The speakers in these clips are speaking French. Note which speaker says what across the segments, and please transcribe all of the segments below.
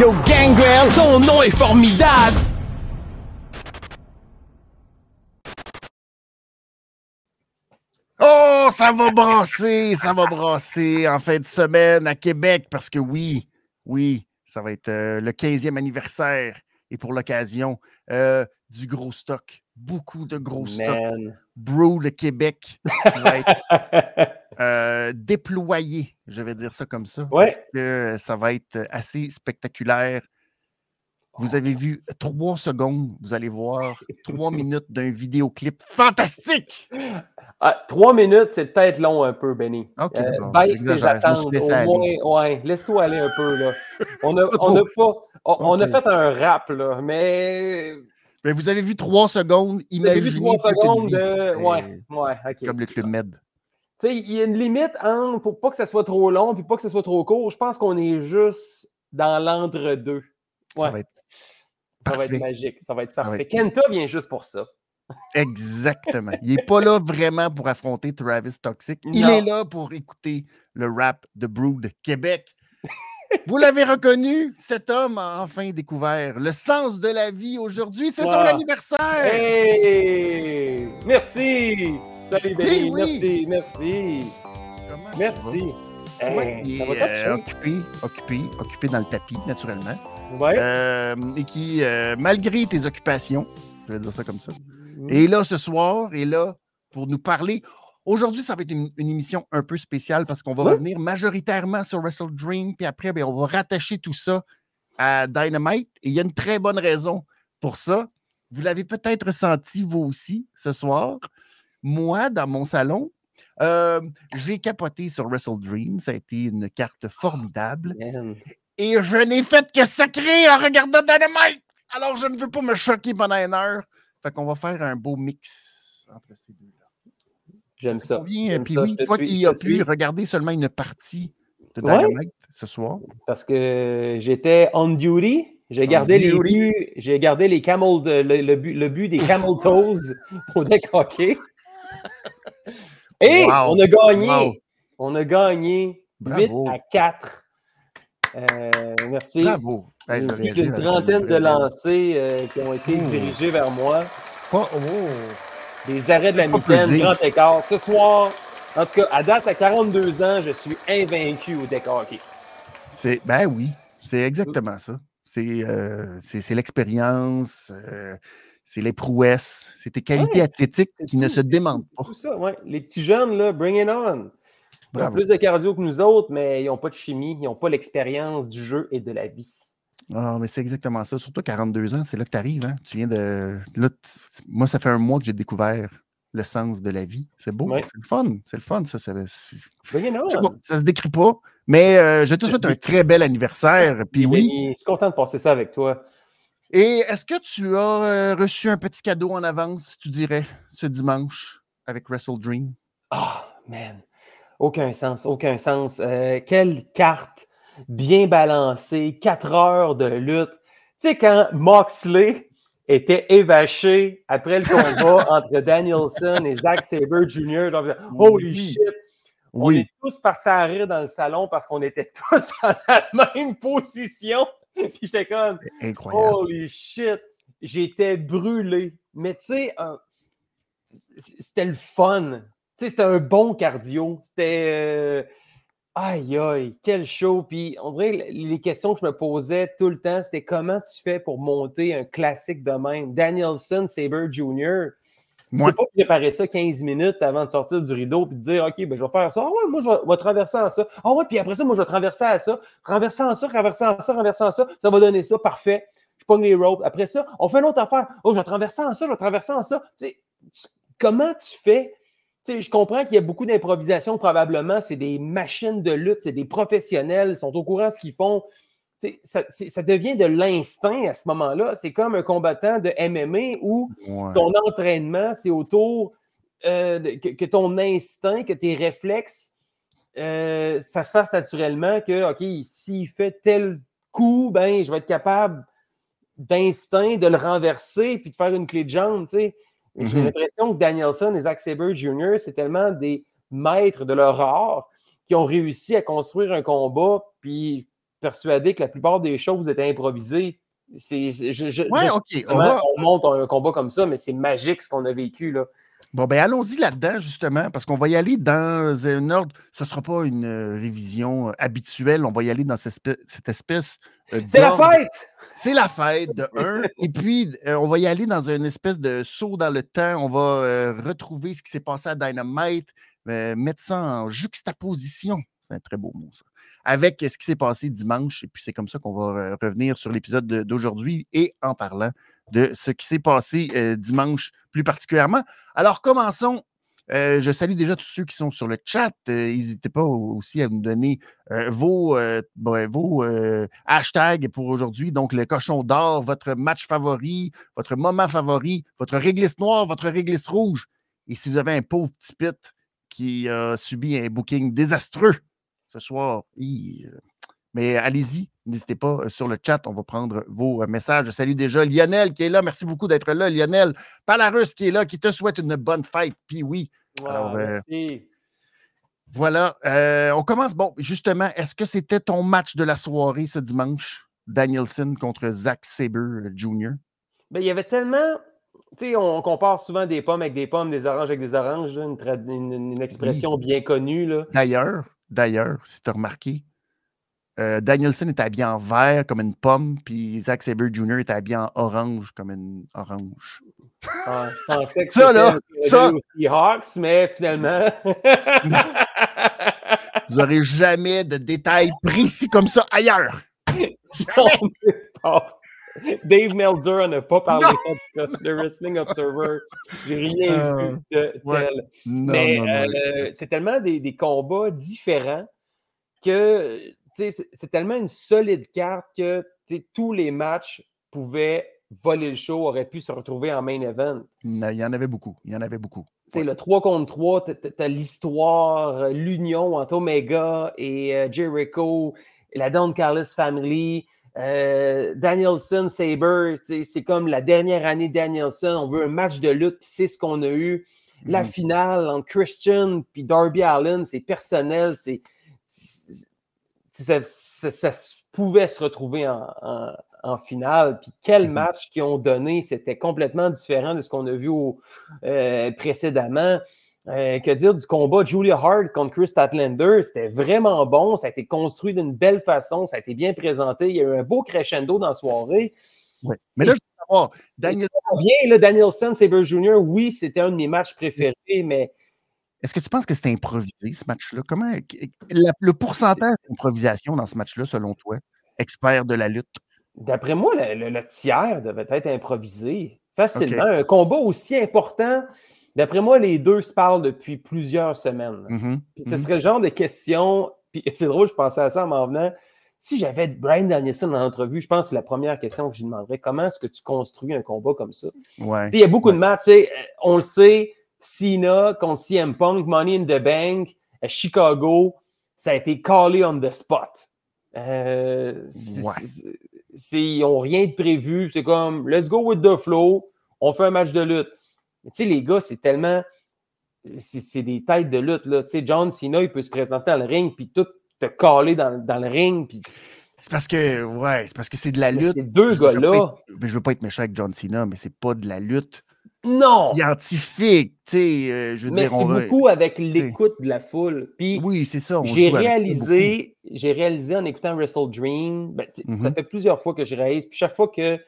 Speaker 1: Yo, Gangrel, ton nom est formidable!
Speaker 2: Oh, ça va brasser, ça va brasser en fin de semaine à Québec parce que oui, oui, ça va être euh, le 15e anniversaire et pour l'occasion, euh, du gros stock, beaucoup de gros stock. Brew le Québec va être euh, déployé, je vais dire ça comme ça.
Speaker 3: Ouais.
Speaker 2: Parce que ça va être assez spectaculaire. Vous avez vu trois secondes, vous allez voir trois minutes d'un vidéoclip fantastique.
Speaker 3: Ah, trois minutes, c'est peut-être long un peu, Benny.
Speaker 2: OK,
Speaker 3: Euh, baisse tes attentes. ouais, laisse-toi aller un peu, là. On a, on a pas. On, on a fait un rap, là, mais.
Speaker 2: Mais vous avez vu trois secondes,
Speaker 3: Vous avez
Speaker 2: imaginez
Speaker 3: vu trois secondes de. Ouais, ouais, OK.
Speaker 2: Comme le Club Med.
Speaker 3: Tu sais, il y a une limite entre. Faut pas que ça soit trop long, puis pas que ça soit trop court. Je pense qu'on est juste dans l'entre-deux.
Speaker 2: Ça va être
Speaker 3: Ça va être
Speaker 2: parfait.
Speaker 3: magique. Ça va être
Speaker 2: Ça va
Speaker 3: parfait.
Speaker 2: être-
Speaker 3: Kenta vient juste pour ça.
Speaker 2: Exactement. Il n'est pas là vraiment pour affronter Travis Toxic. Il
Speaker 3: Non.
Speaker 2: est là pour écouter le rap de Brood Québec. Vous l'avez reconnu, cet homme a enfin découvert le sens de la vie aujourd'hui. C'est son anniversaire.
Speaker 3: Hey! Merci! Salut, Benny.
Speaker 2: Eh oui.
Speaker 3: Merci, merci.
Speaker 2: Comment
Speaker 3: Merci. Hey,
Speaker 2: est
Speaker 3: top,
Speaker 2: euh, occupé, occupé, occupé dans le tapis, naturellement.
Speaker 3: Ouais.
Speaker 2: Euh, et qui, euh, malgré tes occupations, je vais dire ça comme ça,
Speaker 3: Mm.
Speaker 2: est là ce soir, est là pour nous parler. Aujourd'hui, ça va être une, une émission un peu spéciale parce qu'on va
Speaker 3: Oui.
Speaker 2: revenir majoritairement sur Wrestle Dream, puis après, ben, on va rattacher tout ça à Dynamite. Et il y a une très bonne raison pour ça. Vous l'avez peut-être ressenti, vous aussi, ce soir. Moi, dans mon salon, euh, j'ai capoté sur Wrestle Dream. Ça a été une carte formidable.
Speaker 3: Man.
Speaker 2: Et je n'ai fait que sacrer en regardant Dynamite. Alors, je ne veux pas me choquer pendant une heure. Fait qu'on va faire un beau mix entre ces deux-là.
Speaker 3: J'aime ça.
Speaker 2: Combien,
Speaker 3: J'aime
Speaker 2: puis
Speaker 3: ça,
Speaker 2: oui, toi
Speaker 3: suis,
Speaker 2: qui as pu regarder seulement une partie de
Speaker 3: Ouais.
Speaker 2: Dynamite ce soir.
Speaker 3: Parce que j'étais on duty. J'ai gardé, les
Speaker 2: duty.
Speaker 3: buts, j'ai gardé les camel, le but, le but des camel toes au deck hockey. Et
Speaker 2: Wow.
Speaker 3: on a gagné.
Speaker 2: Wow.
Speaker 3: On a gagné
Speaker 2: Bravo.
Speaker 3: 8 à 4. Euh, merci.
Speaker 2: Bravo. Hey, avec
Speaker 3: trentaine
Speaker 2: une
Speaker 3: de lancers euh, qui ont été
Speaker 2: Oh.
Speaker 3: dirigés vers moi.
Speaker 2: Pas- oh.
Speaker 3: Des arrêts de la mitaine, grand écart. Ce soir, en tout cas, à date, à 42 ans, je suis invaincu au deck hockey.
Speaker 2: C'est, ben oui, c'est exactement ça. C'est, euh, c'est, l'expérience, c'est les prouesses, c'est tes qualités
Speaker 3: Ouais,
Speaker 2: athlétiques qui ne se démentent pas.
Speaker 3: Tout ça, ouais. Les petits jeunes, là, bring it on. Ils ont plus de cardio que nous autres, mais ils n'ont pas de chimie, ils n'ont pas l'expérience du jeu et de la vie.
Speaker 2: Ah, mais c'est exactement ça. Surtout 42 ans, c'est là que tu arrives. Hein? Tu viens de. là, moi, ça fait un mois que j'ai découvert le sens de la vie. C'est beau.
Speaker 3: Ouais.
Speaker 2: C'est le fun. C'est le fun. Ça, ça, pas, ça se décrit pas. Mais euh, je te souhaite un très bel anniversaire. Puis oui.
Speaker 3: Je suis content de passer ça avec toi.
Speaker 2: Et est-ce que tu as euh, reçu un petit cadeau en avance, tu dirais, ce dimanche avec Wrestle Dream?
Speaker 3: Ah, man. Aucun sens, aucun sens. Euh, quelle carte bien balancée, quatre heures de lutte. Tu sais, quand Moxley était évaché après le combat entre Danielson et Zack Sabre Jr., holy
Speaker 2: Oui.
Speaker 3: shit! On
Speaker 2: Oui.
Speaker 3: est tous partis à rire dans le salon parce qu'on était tous en la même position. Puis j'étais comme,
Speaker 2: Incroyable.
Speaker 3: Holy shit! J'étais brûlé. Mais tu sais, euh, c'était le fun. Tu sais, c'était un bon cardio. C'était. euh, Aïe, aïe, quel show. Puis on dirait que les questions que je me posais tout le temps, c'était comment tu fais pour monter un classique de même? Danielson, Saber Jr. Tu
Speaker 2: Ouais.
Speaker 3: peux pas préparer ça 15 minutes avant de sortir du rideau puis de dire OK, ben, je vais faire ça. Ah ouais, moi, je vais, traverser en ça. Ah ouais, puis après ça, moi, je vais traverser à ça. Traverser en ça, traverser en ça, traverser en ça. Ça va donner ça. Parfait. Je pogne les ropes. Après ça, on fait une autre affaire. Oh, je vais traverser en ça, je vais traverser en ça. Tu comment tu fais? Je comprends qu'il y a beaucoup d'improvisation, probablement. C'est des machines de lutte, c'est des professionnels, ils sont au courant de ce qu'ils font. Ça, devient de l'instinct à ce moment-là. C'est comme un combattant de MMA où
Speaker 2: Ouais.
Speaker 3: ton entraînement, c'est autour euh, que, que ton instinct, que tes réflexes, euh, ça se fasse naturellement que, OK, s'il fait tel coup, ben, je vais être capable d'instinct de le renverser puis de faire une clé de jambe, tu sais. J'ai
Speaker 2: Mhm.
Speaker 3: l'impression que Danielson et Zack Sabre Jr., c'est tellement des maîtres de leur art qui ont réussi à construire un combat, puis persuadé que la plupart des choses étaient improvisées. C'est, je, je- je-
Speaker 2: Ouais,
Speaker 3: je sais
Speaker 2: OK. On
Speaker 3: comment
Speaker 2: va,
Speaker 3: on monte un combat comme ça, mais c'est magique ce qu'on a vécu. Là.
Speaker 2: Bon, ben allons-y là-dedans, justement, parce qu'on va y aller dans un ordre. Ce ne sera pas une euh, révision euh, habituelle. On va y aller dans cette espèce, cette espèce euh,
Speaker 3: C'est la fête!
Speaker 2: C'est la fête, de un. Et puis, euh, on va y aller dans une espèce de saut dans le temps. On va retrouver ce qui s'est passé à Dynamite, mettre ça en juxtaposition. C'est un très beau mot, ça. Avec ce qui s'est passé dimanche. Et puis, c'est comme ça qu'on va euh, revenir sur l'épisode de- d'aujourd'hui et en parlant de ce qui s'est passé euh, dimanche plus particulièrement. Alors, commençons. Euh, je salue déjà tous ceux qui sont sur le chat. N'hésitez pas au- aussi à nous donner vos, ben, vos hashtags pour aujourd'hui. Donc, le cochon d'or, votre match favori, votre moment favori, votre réglisse noire, votre réglisse rouge. Et si vous avez un pauvre petit pit qui a subi un booking désastreux ce soir, hi, euh, mais allez-y, n'hésitez pas euh, sur le chat, on va prendre vos euh, messages. Je salue déjà Lionel qui est là. Merci beaucoup d'être là. Lionel Palarus qui est là, qui te souhaite une bonne fête. Puis oui, Alors, euh,
Speaker 3: merci.
Speaker 2: voilà. euh, on commence. Bon, justement, est-ce que c'était ton match de la soirée ce dimanche? Danielson contre Zack Sabre euh, Jr.
Speaker 3: Ben, il y avait tellement. Tu sais, on compare souvent des pommes avec des pommes, des oranges avec des oranges, là, une, trad- une- une expression bien connue. Là.
Speaker 2: D'ailleurs, d'ailleurs, si tu as remarqué, euh, Danielson était habillé en vert comme une pomme, puis Zack Sabre Jr. était habillé en orange comme une orange.
Speaker 3: Ah, je pensais que
Speaker 2: Ça, là, ça-
Speaker 3: Seahawks, mais finalement.
Speaker 2: Vous n'aurez jamais de détails précis comme ça ailleurs.
Speaker 3: Est Dave Meltzer n'a pas parlé de Wrestling Observer. J'ai rien
Speaker 2: Euh,
Speaker 3: vu de
Speaker 2: ouais.
Speaker 3: tel.
Speaker 2: Non,
Speaker 3: Mais euh, c'est tellement des, des combats différents que c'est tellement une solide carte que tous les matchs pouvaient voler le show, auraient pu se retrouver en main event.
Speaker 2: Il y en avait beaucoup. Il y en avait beaucoup. Ouais.
Speaker 3: Le 3 contre 3, tu as, l'histoire, euh, l'union entre Omega et Jericho, la Don Carlos Family, euh, Danielson, Saber, c'est comme la dernière année Danielson. On veut un match de lutte, puis c'est ce qu'on a eu. La
Speaker 2: Mhm.
Speaker 3: finale entre Christian puis Darby Allen, c'est personnel, c'est. Ça, ça- pouvait se retrouver en, en- en finale. Puis quel
Speaker 2: Mhm.
Speaker 3: match qu'ils ont donné, c'était complètement différent de ce qu'on a vu au, euh, précédemment. Euh, que dire du combat Julia Hart contre Chris Statlander? C'était vraiment bon. Ça a été construit d'une belle façon. Ça a été bien présenté. Il y a eu un beau crescendo dans la soirée.
Speaker 2: Ouais. Mais là, je veux savoir, Daniel,
Speaker 3: Bien, là, Danielson, Saber Jr., oui, c'était un de mes matchs préférés, mais
Speaker 2: est-ce que tu penses que c'était improvisé, ce match-là? Comment la- le pourcentage d'improvisation dans ce match-là, selon toi, expert de la lutte?
Speaker 3: d'après moi, le, le- le tiers devait être improvisé facilement. Un combat aussi important. D'après moi, les deux se parlent depuis plusieurs semaines.
Speaker 2: Mhm,
Speaker 3: Puis ce
Speaker 2: mhm.
Speaker 3: serait le genre de question. Puis c'est drôle, je pensais à ça en m'en venant. Si j'avais Brian Danielson dans l'entrevue, je pense que c'est la première question que je lui demanderais. Comment est-ce que tu construis un combat comme ça?
Speaker 2: Ouais.
Speaker 3: Il y a beaucoup de matchs. euh, On le sait, Cena contre CM Punk, Money in the Bank, à Chicago, ça a été callé on the spot. Euh,
Speaker 2: Ouais.
Speaker 3: ils n'ont rien de prévu. C'est comme, let's go with the flow. On fait un match de lutte. Mais Tu sais, les gars, c'est tellement. C'est des têtes de lutte. Là. Tu sais, John Cena, il peut se présenter dans le ring, puis tout te caler dans, dans le ring. Puis
Speaker 2: C'est parce que, ouais, c'est parce que c'est de la lutte.
Speaker 3: ces deux gars-là,
Speaker 2: mais je veux pas être méchant avec John Cena, mais c'est pas de la lutte
Speaker 3: non!
Speaker 2: scientifique, tu sais, euh, je veux
Speaker 3: Mais
Speaker 2: dire,
Speaker 3: c'est beaucoup avec l'écoute de la foule. Puis
Speaker 2: Oui, c'est ça.
Speaker 3: j'ai réalisé, j'ai réalisé en écoutant Wrestle Dream, ben, ça
Speaker 2: Mhm.
Speaker 3: fait plusieurs fois que je réalise, puis chaque fois que.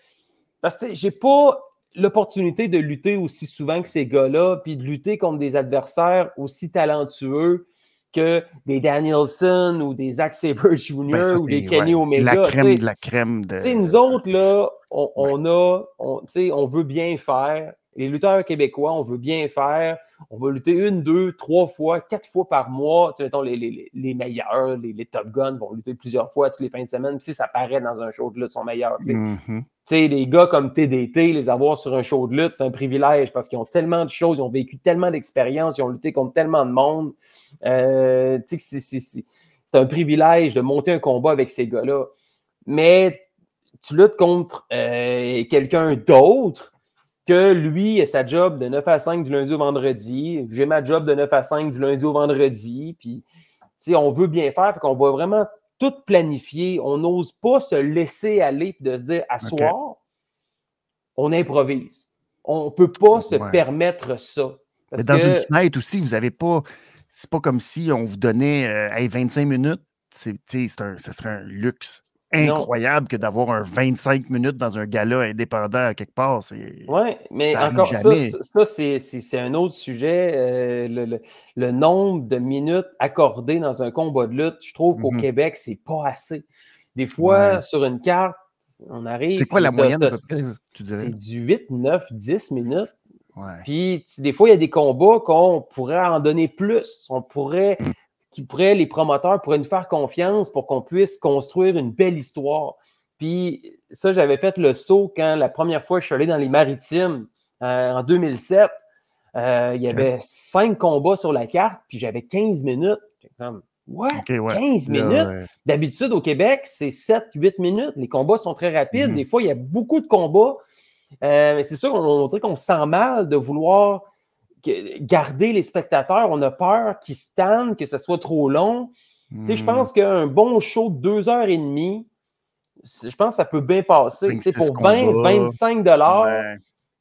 Speaker 3: Parce que j'ai pas l'opportunité de lutter aussi souvent que ces gars-là, puis de lutter contre des adversaires aussi talentueux que des Danielson ou des Zack Sabre Jr.
Speaker 2: Ben, ça,
Speaker 3: ou des Kenny
Speaker 2: ouais,
Speaker 3: Omega.
Speaker 2: La
Speaker 3: tu
Speaker 2: crème
Speaker 3: sais.
Speaker 2: de la crème de.
Speaker 3: Nous autres, là, on, on a, on, tu sais, on veut bien faire. Les lutteurs québécois, on veut bien faire. On va lutter une, deux, trois fois, quatre fois par mois. Tu sais, mettons, les, les- les- meilleurs, les, les Top Guns vont lutter plusieurs fois toutes les fins de semaine. Puis, si ça paraît dans un show de lutte, ils sont meilleurs. tu sais.
Speaker 2: Mhm.
Speaker 3: Tu sais, les gars comme TDT, les avoir sur un show de lutte, c'est un privilège parce qu'ils ont tellement de choses, ils ont vécu tellement d'expériences, ils ont lutté contre tellement de monde. Euh, tu sais, c'est un privilège de monter un combat avec ces gars-là. Mais tu luttes contre euh, quelqu'un d'autre que lui a sa job de 9 à 5 du lundi au vendredi. J'ai ma job de 9 à 5 du lundi au vendredi. Puis, tu sais, on veut bien faire, fait qu'on va vraiment tout planifié. On n'ose pas se laisser aller et de se dire à soir, on improvise. On ne peut pas se permettre ça. Parce
Speaker 2: Mais dans
Speaker 3: que-
Speaker 2: une fenêtre aussi, vous n'avez pas. C'est pas comme si on vous donnait euh, hey, 25 minutes. C'est, tu sais, c'est un, ce serait un luxe
Speaker 3: Non.
Speaker 2: incroyable que d'avoir un 25 minutes dans un gala indépendant à quelque part. C'est...
Speaker 3: Oui, mais
Speaker 2: Ça
Speaker 3: encore ça,
Speaker 2: jamais.
Speaker 3: ça, ça, c'est- c'est c'est un autre sujet. euh, le, le- le nombre de minutes accordées dans un combat de lutte, je trouve qu'au
Speaker 2: Mhm.
Speaker 3: Québec, c'est pas assez. Des fois,
Speaker 2: Ouais.
Speaker 3: sur une carte, on arrive.
Speaker 2: C'est quoi la moyenne à
Speaker 3: t'as-
Speaker 2: peu près, tu dirais?
Speaker 3: C'est du 8, 9, 10 minutes.
Speaker 2: Ouais.
Speaker 3: Puis des fois, il y a des combats qu'on pourrait en donner plus. On pourrait,
Speaker 2: Mm.
Speaker 3: Qui pourraient, les promoteurs pourraient nous faire confiance pour qu'on puisse construire une belle histoire. Puis ça, j'avais fait le saut quand la première fois je suis allé dans les maritimes euh, en 2007. Euh, il y avait cinq combats sur la carte, puis j'avais 15 minutes. Comme, what?
Speaker 2: Ouais.
Speaker 3: 15
Speaker 2: Là,
Speaker 3: minutes?
Speaker 2: ouais.
Speaker 3: D'habitude, au Québec, c'est 7-8 minutes. Les combats sont très rapides.
Speaker 2: Mhm.
Speaker 3: Des fois, il y a beaucoup de combats. Euh, mais c'est sûr, on, on dirait qu'on se sent mal de vouloir garder les spectateurs. On a peur qu'ils se tannent, que ce soit trop long. Je
Speaker 2: Hmm.
Speaker 3: pense qu'un bon show de deux heures et demie, je pense que ça peut bien passer.
Speaker 2: 26
Speaker 3: pour 20,
Speaker 2: combats.
Speaker 3: 25 dollars,
Speaker 2: Ouais.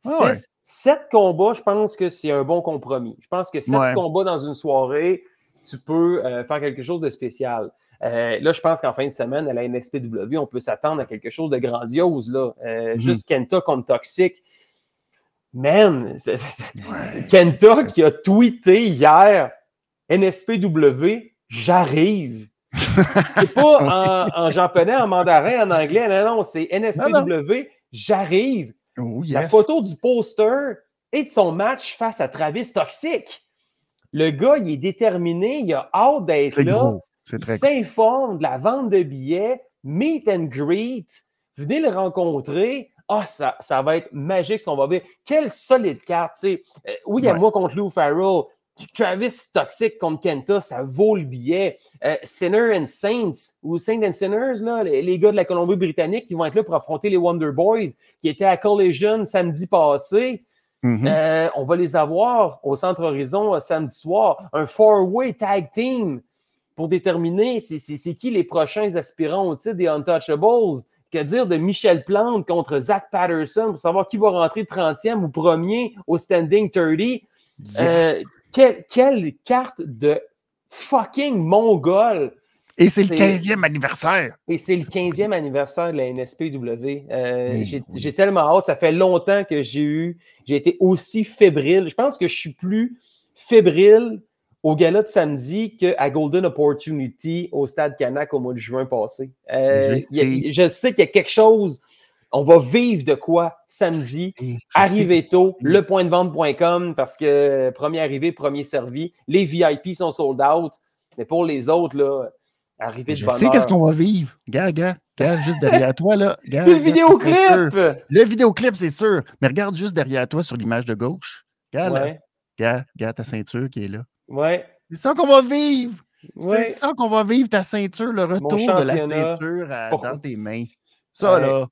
Speaker 2: Ah ouais.
Speaker 3: 7 combats, je pense que c'est un bon compromis. Je pense que 7
Speaker 2: Ouais.
Speaker 3: combats dans une soirée, tu peux euh, faire quelque chose de spécial. Euh, là, je pense qu'en fin de semaine, à la NSPW, on peut s'attendre à quelque chose de grandiose. Là. Euh,
Speaker 2: Mhm.
Speaker 3: Juste Kenta contre Toxic. Man,
Speaker 2: Ouais.
Speaker 3: Kenta qui a tweeté hier NSPW, j'arrive. C'est pas en, en japonais, en mandarin, en anglais. Non, non, c'est NSPW, j'arrive.
Speaker 2: Oh,
Speaker 3: La photo du poster et de son match face à Travis Toxic. Le gars, il est déterminé, il a hâte d'être là. Il s'informe de la vente de billets, meet and greet. Venez le rencontrer. Ah, ça, ça va être magique ce qu'on va vivre. Quelle solide carte. tu sais. Euh, oui, il y a
Speaker 2: Ouais.
Speaker 3: moi contre Lou Farrell. Travis Toxic contre Kenta, ça vaut le billet. Euh, Sinner and Saints, ou Saints and Sinners, là, les, gars de la Colombie-Britannique qui vont être là pour affronter les Wonder Boys, qui étaient à Collision samedi passé.
Speaker 2: Mhm.
Speaker 3: Euh, on va les avoir au Centre Horizon euh, samedi soir. Un four-way tag team pour déterminer c'est qui les prochains aspirants au titre des Untouchables. Que dire de Michel Plante contre Zach Patterson pour savoir qui va rentrer 30e ou premier au standing 30.
Speaker 2: Yes.
Speaker 3: Euh, quelle, quelle carte de fucking mongol!
Speaker 2: Et c'est le
Speaker 3: c'est-
Speaker 2: 15e anniversaire.
Speaker 3: Et c'est le 15e anniversaire de la NSPW. Euh,
Speaker 2: oui.
Speaker 3: j'ai tellement hâte. Ça fait longtemps que j'ai eu, j'ai été aussi fébrile. Je pense que je suis plus fébrile au gala de samedi qu'à Golden Opportunity au Stade Canac au mois de juin passé. Euh,
Speaker 2: Je
Speaker 3: a-
Speaker 2: sais.
Speaker 3: je sais qu'il y a quelque chose. On va vivre de quoi samedi. Arrivez tôt, lepointdevente.com parce que premier arrivé, premier servi. Les VIP sont sold out. Mais pour les autres, là, arrivez de
Speaker 2: Je
Speaker 3: bonne
Speaker 2: sais qu'est-ce qu'on va vivre. Regarde, regarde, regarde, juste derrière toi, là. Regarde,
Speaker 3: le vidéoclip!
Speaker 2: Le vidéoclip, c'est sûr. Mais regarde juste derrière toi sur l'image de gauche. Regarde, là.
Speaker 3: Ouais,
Speaker 2: Regarde, regarde ta ceinture qui est là.
Speaker 3: Ouais,
Speaker 2: C'est ça qu'on va vivre.
Speaker 3: ouais.
Speaker 2: C'est ça qu'on va vivre, ta ceinture, le retour de la ceinture à-
Speaker 3: Pour-
Speaker 2: dans tes mains. Ça,
Speaker 3: Ouais.
Speaker 2: là.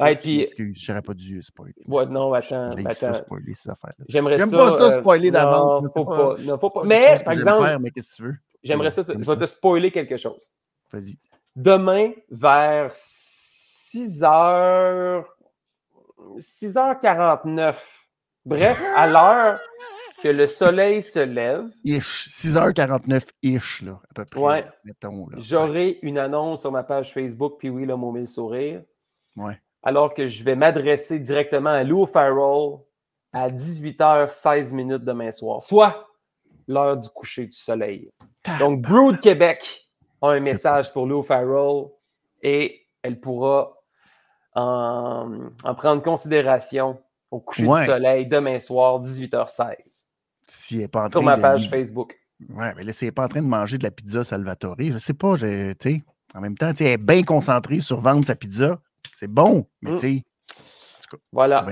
Speaker 3: Ouais, puis,
Speaker 2: je n'aurais pas dû spoiler.
Speaker 3: ouais, non, attends, attends.
Speaker 2: spoiler ces affaires-là.
Speaker 3: J'aimerais ça.
Speaker 2: J'aime pas ça,
Speaker 3: euh,
Speaker 2: spoiler d'avance,
Speaker 3: Non, faut
Speaker 2: pas-
Speaker 3: pas. non, faut pas. Mais, par exemple,
Speaker 2: faire, mais qu'est-ce que tu veux?
Speaker 3: j'aimerais ça. Je vais te spoiler quelque chose.
Speaker 2: Vas-y.
Speaker 3: Demain, vers 6 h 6h49. Bref, à l'heure que le soleil se lève,
Speaker 2: Ish. 6h49 ish, là, à peu près.
Speaker 3: Ouais.
Speaker 2: Mettons, là.
Speaker 3: j'aurai une annonce sur ma page Facebook, puis oui, là, mon mille sourire.
Speaker 2: Ouais.
Speaker 3: alors que je vais m'adresser directement à Lou Farrell à 18h16 minutes demain soir, soit l'heure du coucher du soleil. Donc, Brood Québec a un message pour Lou Farrell et elle pourra en, en prendre considération au coucher
Speaker 2: Ouais.
Speaker 3: du soleil demain soir, 18h16,
Speaker 2: S'il n'est pas en train
Speaker 3: sur ma
Speaker 2: de-
Speaker 3: page Facebook.
Speaker 2: Ouais, mais là, s'il n'est pas en train de manger de la pizza Salvatore, je sais pas, je- tu sais, en même temps, elle est bien concentrée sur vendre sa pizza. C'est bon, mais
Speaker 3: Mm.
Speaker 2: tu sais,
Speaker 3: Voilà.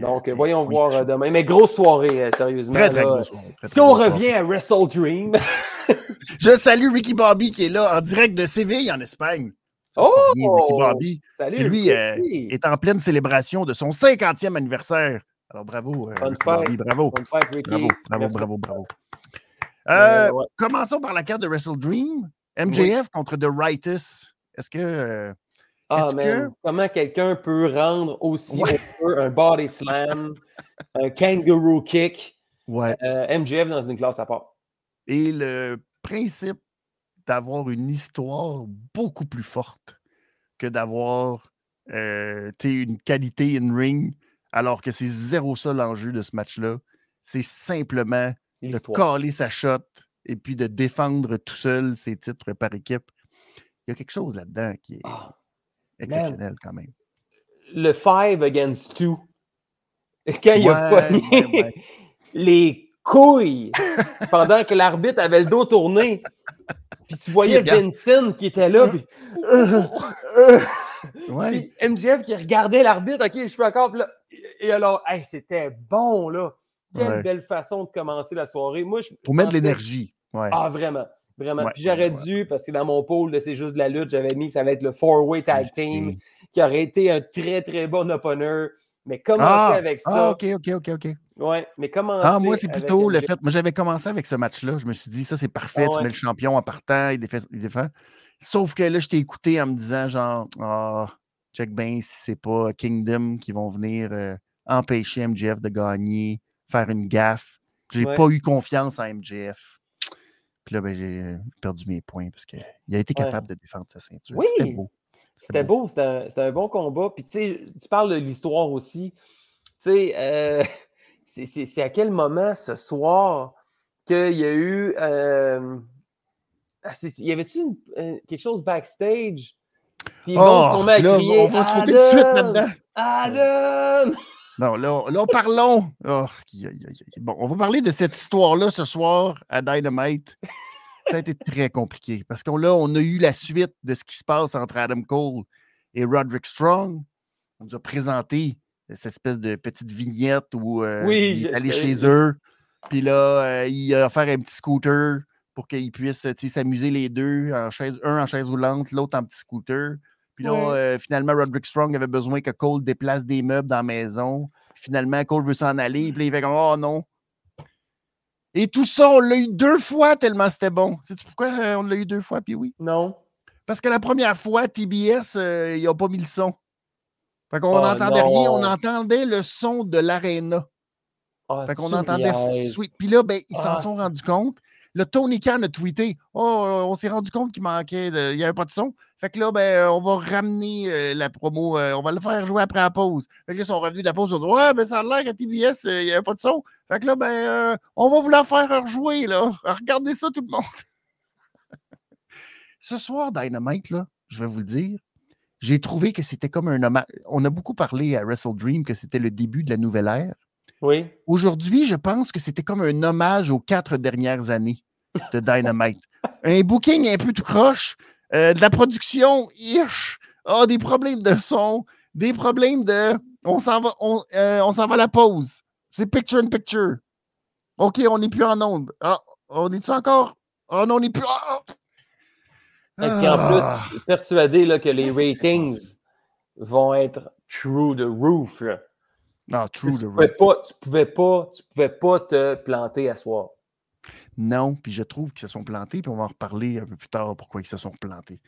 Speaker 3: Donc, voyons
Speaker 2: oui,
Speaker 3: voir euh, demain. Mais grosse soirée, euh, sérieusement.
Speaker 2: Très, très
Speaker 3: là. Si on revient à Wrestle Dream,
Speaker 2: Je salue Ricky Bobby qui est là en direct de Séville en Espagne.
Speaker 3: Oh!
Speaker 2: Ricky Bobby
Speaker 3: salut.
Speaker 2: qui lui euh, est en pleine célébration de son 50e anniversaire. Alors bravo, euh. Bobby, bravo. Bravo, bravo, bravo, bravo.
Speaker 3: Euh,
Speaker 2: Euh,
Speaker 3: ouais.
Speaker 2: Commençons par la carte de Wrestle Dream. MJF contre The Rightus. Est-ce que.
Speaker 3: Ah,
Speaker 2: que-
Speaker 3: comment quelqu'un peut rendre aussi
Speaker 2: Ouais.
Speaker 3: un body slam, un kangaroo kick,
Speaker 2: ouais.
Speaker 3: euh, MJF dans une classe à part?
Speaker 2: Et le principe d'avoir une histoire beaucoup plus forte que d'avoir euh, une qualité in-ring, alors que c'est zéro ça l'enjeu de ce match-là. C'est simplement de caler sa shot et puis de défendre tout seul ses titres par équipe. Il y a quelque chose là-dedans qui est
Speaker 3: Ah,
Speaker 2: exceptionnel quand même.
Speaker 3: le five against two. Quand il a
Speaker 2: Ouais,
Speaker 3: pogné
Speaker 2: ouais, ouais.
Speaker 3: les couilles pendant que l'arbitre avait le dos tourné. Puis tu voyais. Vincent qui était là. Puis, euh, euh,
Speaker 2: Ouais.
Speaker 3: puis MJF qui regardait l'arbitre. OK, je suis d'accord. Puis là, et alors, hey, c'était bon, là. Quelle
Speaker 2: Ouais.
Speaker 3: belle façon de commencer la soirée. Moi, je
Speaker 2: Pour mettre de l'énergie. Ouais.
Speaker 3: Ah, vraiment. Vraiment.
Speaker 2: Ouais,
Speaker 3: Puis j'aurais dû, parce que dans mon pôle de C'est juste de la lutte, j'avais mis que ça allait être le four-way tag team, qui aurait été un très, très bon opener. Mais commencer
Speaker 2: Ah,
Speaker 3: avec
Speaker 2: ah,
Speaker 3: ça.
Speaker 2: ok, ok, ok, ok.
Speaker 3: Ouais, mais commencer.
Speaker 2: Ah, moi, c'est plutôt le fait. Moi, j'avais commencé avec ce match-là. Je me suis dit, ça, c'est parfait.
Speaker 3: Ah
Speaker 2: Tu mets le champion en partant, il défend. il défend. Sauf que là, je t'ai écouté en me disant, genre, ah, check bien si c'est pas Kingdom qui vont venir euh, empêcher MJF de gagner, faire une gaffe. J'ai
Speaker 3: Ouais.
Speaker 2: pas eu confiance en MJF. Puis là, ben, j'ai euh, perdu mes points parce qu'il a été
Speaker 3: Ouais.
Speaker 2: capable de défendre sa ceinture.
Speaker 3: Oui,
Speaker 2: C'était beau.
Speaker 3: C'était beau, c'était un, bon combat. Puis tu sais, tu parles de l'histoire aussi. Tu sais, euh, c'est- à quel moment ce soir qu'il y a eu. euh, ah, y avait-tu euh, quelque chose backstage? Puis se
Speaker 2: Oh,
Speaker 3: sont mis à crier,
Speaker 2: on va sauter tout de suite là-dedans.
Speaker 3: Adam!
Speaker 2: Non, là, là, parlons. Oh. Bon, on va parler de cette histoire-là ce soir à Dynamite. Ça a été très compliqué parce qu'on là, on a eu la suite de ce qui se passe entre Adam Cole et Roderick Strong. On nous a présenté cette espèce de petite vignette où euh,
Speaker 3: Oui,
Speaker 2: il est allé chez eux. Puis là, euh, il a offert un petit scooter pour qu'ils puissent s'amuser les deux, en chaise, un en chaise roulante, l'autre en petit scooter. Puis là,
Speaker 3: Ouais.
Speaker 2: euh, finalement, Roderick Strong avait besoin que Cole déplace des meubles dans la maison. Finalement, Cole veut s'en aller. Puis là, il fait comme Oh non. Et tout ça, on l'a eu deux fois tellement c'était bon. Sais-tu pourquoi euh, on l'a eu deux fois, puis oui?
Speaker 3: Non.
Speaker 2: Parce que la première fois, TBS, euh, ils n'ont pas mis le son. Fait qu'on
Speaker 3: Oh
Speaker 2: n'entendait rien, on entendait le son de l'aréna.
Speaker 3: Ah,
Speaker 2: Fait qu'on entendait. Puis là, ben, ils s'en
Speaker 3: Ah,
Speaker 2: sont rendus compte. Le Tony Khan a tweeté Oh, on s'est rendu compte qu'il manquait, il n'y avait pas de son. Fait que là, ben, euh, on va ramener euh, la promo, euh, on va le faire jouer après la pause. Fait que là, ils sont revenus de la pause, ils ont dit Ouais, ben, ça a l'air qu'à TBS, il n'y avait pas de son. Fait que là, ben, on va vous la faire rejouer, là. Regardez ça, tout le monde. Ce soir, Dynamite, là, je vais vous le dire, j'ai trouvé que c'était comme un hommage. On a beaucoup parlé à Wrestle Dream que c'était le début de la nouvelle ère.
Speaker 3: Oui.
Speaker 2: Aujourd'hui, je pense que c'était comme un hommage aux quatre dernières années de Dynamite. un booking un peu tout croche, euh, de la production, ish, ah, des problèmes de son, des problèmes de on s'en va, on, euh, on s'en va à la pause. C'est picture in picture. OK, on n'est plus en onde. Ah, on est-tu encore? Oh non, on n'est plus. Ah!
Speaker 3: Et puis en plus, je suis persuadé là, que les ratings vont être through the roof. là.
Speaker 2: Non, true
Speaker 3: tu pouvais pas, tu pouvais pas, tu pouvais pas te planter à soir.
Speaker 2: Non, puis je trouve qu'ils se sont plantés, puis on va en reparler un peu plus tard pourquoi ils se sont plantés.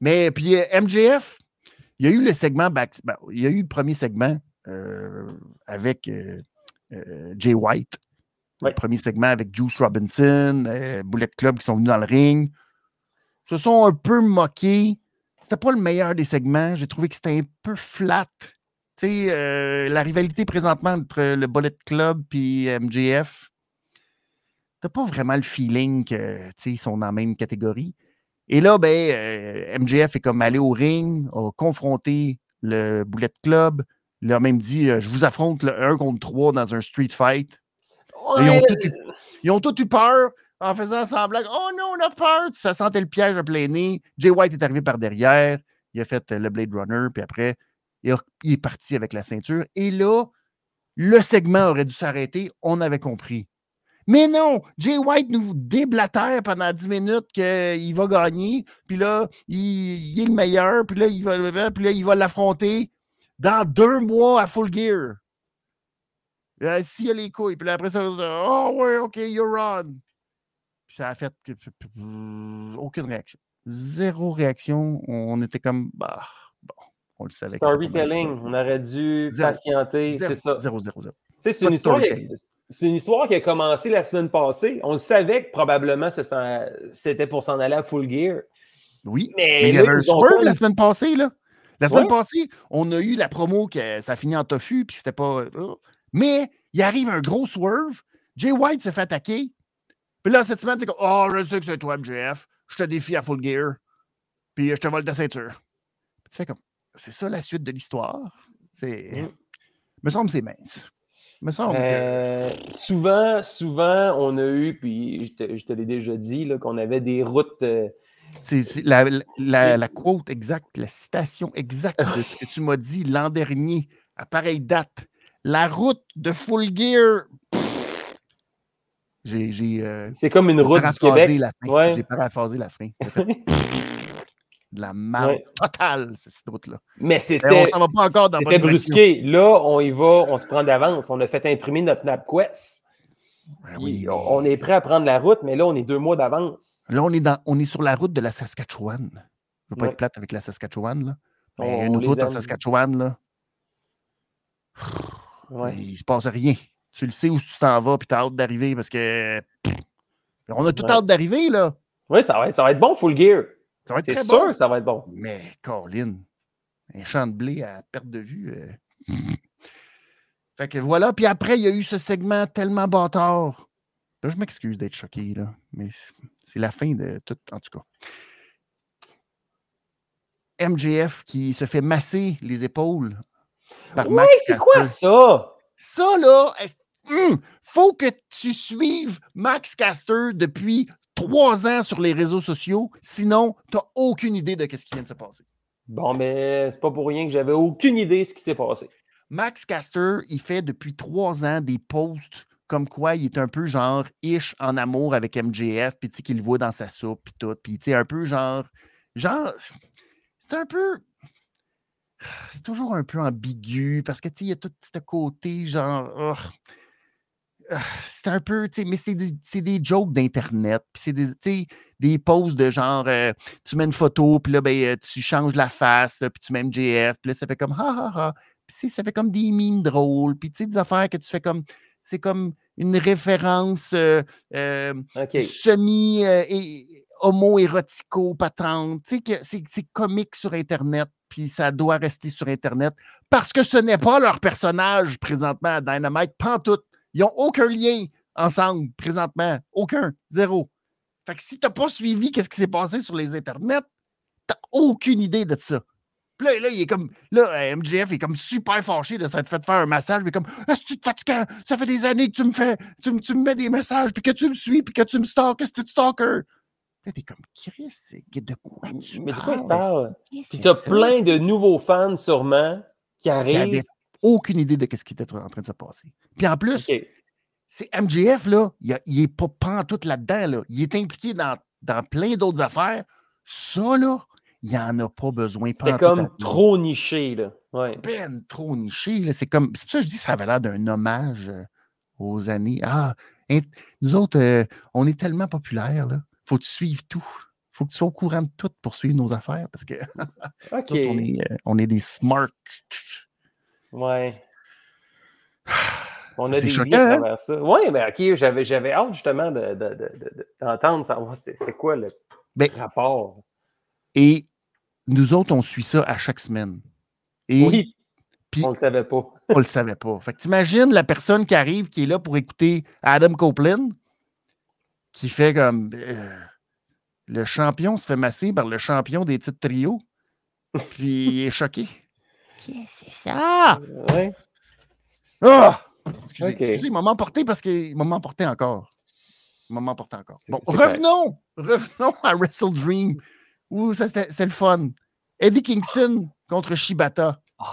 Speaker 2: Mais puis euh, MJF, il y a eu le segment back, ben, il y a eu le premier segment euh, avec euh, euh, Jay White.
Speaker 3: Ouais.
Speaker 2: Le premier segment avec Juice Robinson, Bullet Club qui sont venus dans le ring. Ils se sont un peu moqués. C'était pas le meilleur des segments. J'ai trouvé que c'était un peu flat. Tu sais, euh, la rivalité présentement entre le Bullet Club et MJF, t'as pas vraiment le feeling que, tu sais, ils sont dans la même catégorie. Et là, ben, euh, MJF est comme allé au ring, a confronté le Bullet Club. Il a même dit euh, Je vous affronte le 1 contre 3 dans un street fight. Ils, ont eu, ils ont tous eu peur en faisant semblant Oh non, on a peur. Ça sentait le piège à plein nez. Jay White est arrivé par derrière. Il a fait euh, le Blade Runner. Puis après, il, est parti avec la ceinture. Et là, le segment aurait dû s'arrêter. On avait compris. Mais non, Jay White nous déblatère pendant 10 minutes qu'il va gagner. Puis là, il, est le meilleur. Puis là, il va, puis là, il va l'affronter dans deux mois à Full Gear. Euh, S'il y a les couilles. Puis là, après ça, oh ouais, OK, you're on. Puis ça a fait aucune réaction. Zéro réaction. On était comme, bah, on le savait.
Speaker 3: Storytelling, on aurait dû
Speaker 2: Zéro.
Speaker 3: patienter, c'est ça.
Speaker 2: zéro, zéro, zéro.
Speaker 3: Tu sais, c'est une, histoire qui a-
Speaker 2: storytelling.
Speaker 3: c'est une histoire qui a commencé la semaine passée. On le savait que probablement c'était pour s'en aller à Full Gear.
Speaker 2: Oui.
Speaker 3: Mais,
Speaker 2: Mais il y
Speaker 3: là,
Speaker 2: avait un swerve la semaine passée, là. La semaine
Speaker 3: Ouais.
Speaker 2: passée, on a eu la promo que ça finit en tofu, puis c'était pas. euh, Mais il arrive un gros swerve. Jay White se fait attaquer. Puis là, cette semaine, c'est comme Oh, je sais que c'est toi, MJF. Je te défie à full gear. Puis je te vole ta ceinture. Puis tu fais comme C'est ça la suite de l'histoire. C'est.
Speaker 3: Mm.
Speaker 2: Me semble que c'est mince. Me semble que.
Speaker 3: Euh, souvent, souvent, on a eu, puis je te, je te l'ai déjà dit, qu'on avait des routes. euh,
Speaker 2: C'est la, la- la quote exacte, la citation exacte de ce que tu m'as dit l'an dernier, à pareille date. La route de Full Gear. J'ai euh,
Speaker 3: c'est comme une route du Québec.
Speaker 2: la fin.
Speaker 3: Ouais.
Speaker 2: J'ai paraphrasé la fin. De la merde
Speaker 3: Ouais.
Speaker 2: totale, cette route-là.
Speaker 3: Mais
Speaker 2: Mais
Speaker 3: c'était
Speaker 2: on s'en va pas encore dans
Speaker 3: c'était brusqué. Là, on y va, on se prend d'avance. On a fait imprimer notre NapQuest.
Speaker 2: Ben oui,
Speaker 3: on on est prêt à prendre la route, mais là, on est deux mois d'avance.
Speaker 2: Là, on est, dans, on est sur la route de la Saskatchewan. Je ne veux pas
Speaker 3: Ouais.
Speaker 2: être plate avec la Saskatchewan. Là.
Speaker 3: On-
Speaker 2: Mais
Speaker 3: on
Speaker 2: une route en. Saskatchewan, là,
Speaker 3: Ouais.
Speaker 2: il se passe rien. Tu le sais où tu t'en vas, puis tu as hâte d'arriver parce que. on a tout hâte d'arriver, là.
Speaker 3: Oui, ça va, être, ça va être bon, full gear.
Speaker 2: Ça va être très
Speaker 3: sûr
Speaker 2: bon.
Speaker 3: que ça va être bon.
Speaker 2: Mais, Colin, un champ de blé à perte de vue. euh. fait que voilà. Puis après, il y a eu ce segment tellement bâtard. Là, je m'excuse d'être choqué, là. Mais c'est- la fin de tout, en tout cas. MJF qui se fait masser les épaules par
Speaker 3: Oui,
Speaker 2: Max
Speaker 3: c'est quoi ça?
Speaker 2: Ça, là, est- hum, faut que tu suives Max Caster depuis trois ans sur les réseaux sociaux. Sinon, tu n'as aucune idée de ce qui vient de se passer.
Speaker 3: Bon, mais c'est pas pour rien que j'avais aucune idée de ce qui s'est passé.
Speaker 2: Max Caster, il fait depuis trois ans des posts comme quoi il est un peu genre ish en amour avec MJF, puis tu sais qu'il le voit dans sa soupe, puis tout. Puis tu sais, un peu genre. Genre. C'est un peu. C'est toujours un peu ambigu parce que tu sais, il y a tout ce côté genre. oh, C'est un peu, tu sais, mais c'est des, c'est des jokes d'Internet. Puis c'est des, tu sais, des posts de genre, euh, tu mets une photo, puis là, ben, euh, tu changes la face, puis tu mets MJF, puis là, ça fait comme ha ha ha. Puis ça fait comme des mimes drôles. Puis tu sais, des affaires que tu fais comme. C'est comme une référence euh, euh, semi et- homo-érotico patente. Tu sais que c'est c'est comique sur Internet, puis ça doit rester sur Internet parce que ce n'est pas leur personnage présentement à Dynamite, pantoute. Ils n'ont aucun lien ensemble présentement. Aucun. Zéro. Fait que si tu n'as pas suivi qu'est-ce qui s'est passé sur les Internets, tu aucune idée de ça. Puis là, là, il est comme. Là, euh, MJF est comme super fâché de s'être fait faire un massage. Mais comme, est-ce que tu te fatigues? Ça fait des années que tu me fais. Tu, me- tu me mets des messages, puis que tu me suis, puis que tu me stalks. Est-ce que tu stalker? Là, t'es comme, Chris, de quoi tu
Speaker 3: Mais de quoi
Speaker 2: parles?
Speaker 3: il parle?
Speaker 2: Qu'est-ce que
Speaker 3: Puis t'as plein de nouveaux fans, sûrement, qui arrivent.
Speaker 2: Aucune idée de ce qui était en train de se passer. Puis en plus, c'est MJF, là, il, a- il est pas pantoute là-dedans, là. Il est impliqué dans, dans plein d'autres affaires. Ça, là, il en a pas besoin. À
Speaker 3: comme trop niché, là. Ouais.
Speaker 2: ben trop niché. C'est comme. C'est pour ça que je dis que ça avait l'air d'un hommage euh, aux années. Ah, nous autres, euh, on est tellement populaires, là. Faut que tu suives tout. Faut que tu sois au courant de tout pour suivre nos affaires parce que on, est, euh, on est des smart.
Speaker 3: Ouais. On a des
Speaker 2: choquant,
Speaker 3: liens à
Speaker 2: hein?
Speaker 3: travers ça. Oui, mais OK, j'avais, j'avais hâte justement de, de- de- de- de- d'entendre savoir c'était, quoi le
Speaker 2: Ben,
Speaker 3: rapport.
Speaker 2: et nous autres, on suit ça à chaque semaine. Et
Speaker 3: oui,
Speaker 2: puis-
Speaker 3: on ne le savait pas.
Speaker 2: on le savait pas. Fait que t'imagines la personne qui arrive, qui est là pour écouter Adam Copeland, qui fait comme euh, le champion se fait masser par le champion des titres trio, puis il est choqué. Qu'est-ce que c'est ça?
Speaker 3: Ouais.
Speaker 2: Ah! Excusez,
Speaker 3: Ok.
Speaker 2: excusez, il m'a emporté parce qu'il m'a emporté encore. Il m'a emporté encore. Bon, revenons! Revenons à Wrestle Dream, où ça, c'était le fun. Eddie Kingston contre Shibata.
Speaker 3: Oh,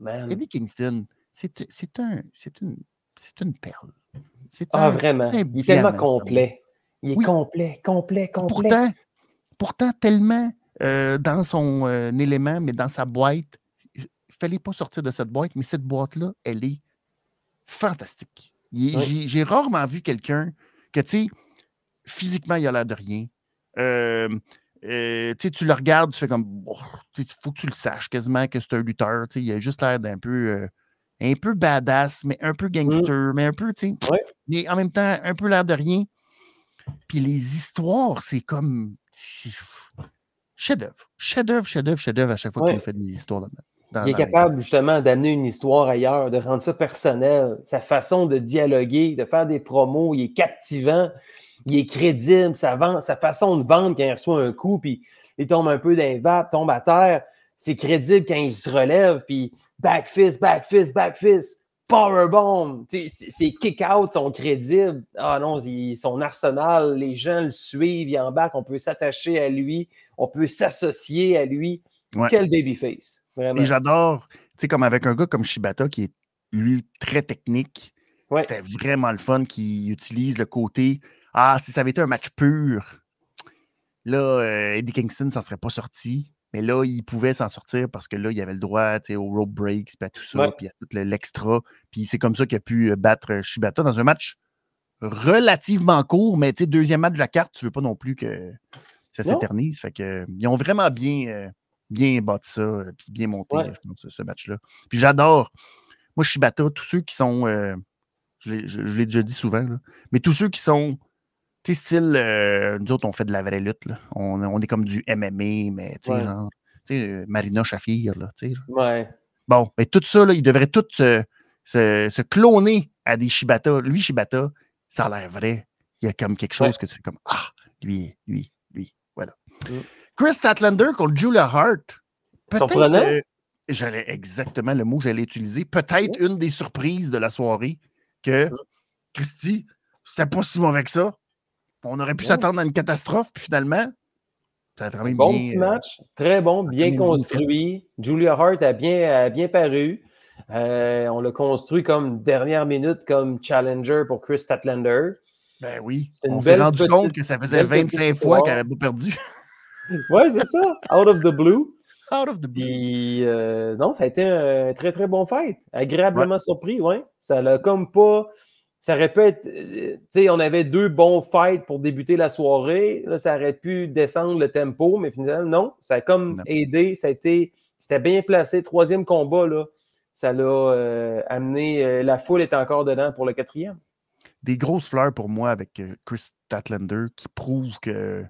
Speaker 3: man.
Speaker 2: Eddie Kingston, c'est c'est un, c'est une, c'est une perle. C'est
Speaker 3: Ah,
Speaker 2: un-
Speaker 3: vraiment.
Speaker 2: un
Speaker 3: Il est tellement complet. Il est
Speaker 2: Oui.
Speaker 3: complet, complet, complet.
Speaker 2: Pourtant, pourtant tellement euh, dans son euh, élément, mais dans sa boîte, fallait pas sortir de cette boîte, mais cette boîte-là, elle est fantastique.
Speaker 3: Oui.
Speaker 2: j'ai- rarement vu quelqu'un que, tu sais, physiquement, il a l'air de rien. Euh, euh, tu le regardes, tu fais comme. Il faut que tu le saches quasiment que c'est un lutteur. Il a juste l'air d'un peu. euh, un peu badass, mais un peu gangster, mais un peu, tu sais.
Speaker 3: Ouais.
Speaker 2: Mais en même temps, un peu l'air de rien. Puis les histoires, c'est comme. Chef-d'œuvre. Chef-d'œuvre, chef-d'œuvre, chef-d'œuvre à chaque fois
Speaker 3: Ouais.
Speaker 2: nous fait des histoires dans, dans-
Speaker 3: Il est capable justement d'amener une histoire ailleurs, de rendre ça personnel. Sa façon de dialoguer, de faire des promos, il est captivant, il est crédible, sa, vend- sa façon de vendre quand il reçoit un coup, puis il tombe un peu d'un vape, tombe à terre. C'est crédible quand il se relève, puis back fist, back fist, back fist, powerbomb. Ses kick-outs sont crédibles. Ah non, il- son arsenal, les gens le suivent, il embarque, on peut s'attacher à lui, on peut s'associer à lui.
Speaker 2: Ouais.
Speaker 3: Quel babyface. Vraiment.
Speaker 2: Et j'adore, tu sais, comme avec un gars comme Shibata qui est, lui, très technique.
Speaker 3: Ouais.
Speaker 2: C'était vraiment le fun qui utilise le côté Ah, si ça avait été un match pur, là, euh, Eddie Kingston s'en serait pas sorti. Mais là, il pouvait s'en sortir parce que là, il avait le droit tu sais, au rope breaks, puis à tout ça, puis à tout le- l'extra. Puis c'est comme ça qu'il a pu euh, battre euh, Shibata dans un match relativement court, mais tu sais, deuxième match de la carte, tu veux pas non plus que ça s'éternise. Fait que ils ont vraiment bien, euh, bien bâti ça, euh, puis bien
Speaker 3: Ouais.
Speaker 2: je pense, ce- match-là. Puis j'adore. Moi, Shibata, tous ceux qui sont. euh, je l'ai déjà dit souvent, là, mais tous ceux qui sont. Tu sais, style. euh, nous autres, on fait de la vraie lutte. là. On, on est comme du MMA, mais tu sais,
Speaker 3: Ouais.
Speaker 2: genre. Tu sais, euh, Marina Shafir, là, tu sais.
Speaker 3: Ouais.
Speaker 2: Bon, mais tout ça, là, ils devraient tous se, se- se cloner à des Shibata. Lui, Shibata, ça a l'air vrai. Il y a comme quelque chose
Speaker 3: Ouais.
Speaker 2: que tu fais comme Ah, lui, lui, lui. Voilà.
Speaker 3: Mm.
Speaker 2: Chris Statlander contre Julia Hart.
Speaker 3: Surprenant.
Speaker 2: euh, j'allais exactement le mot que j'allais utiliser. Peut-être une des surprises de la soirée que
Speaker 3: Mm.
Speaker 2: Christy, c'était pas si mauvais que ça. On aurait pu s'attendre à une catastrophe, puis finalement, ça a quand même
Speaker 3: Bon
Speaker 2: bien,
Speaker 3: petit
Speaker 2: euh,
Speaker 3: match, très bon, bien construit. Julia Hart a bien, a bien paru. Euh, on l'a construit comme dernière minute, comme challenger pour Chris Statlander.
Speaker 2: Ben oui. On s'est rendu
Speaker 3: petite-
Speaker 2: compte que ça faisait
Speaker 3: belle petite
Speaker 2: 25 fois qu'elle avait pas perdu.
Speaker 3: Ouais, c'est ça, out of the blue.
Speaker 2: Out of the blue.
Speaker 3: Puis, euh, non, ça a été un très, très bon fight. Agréablement surpris, ouais. Ça l'a comme pas. Ça aurait pu être. euh, Tu sais, on avait deux bons fights pour débuter la soirée. Là, ça aurait pu descendre le tempo, mais finalement, non. Ça a comme
Speaker 2: Non.
Speaker 3: aidé. Ça a été. C'était bien placé. Troisième combat, là. Ça l'a euh, amené. euh, la foule est encore dedans pour le quatrième.
Speaker 2: Des grosses fleurs pour moi avec Chris Statlander qui prouve que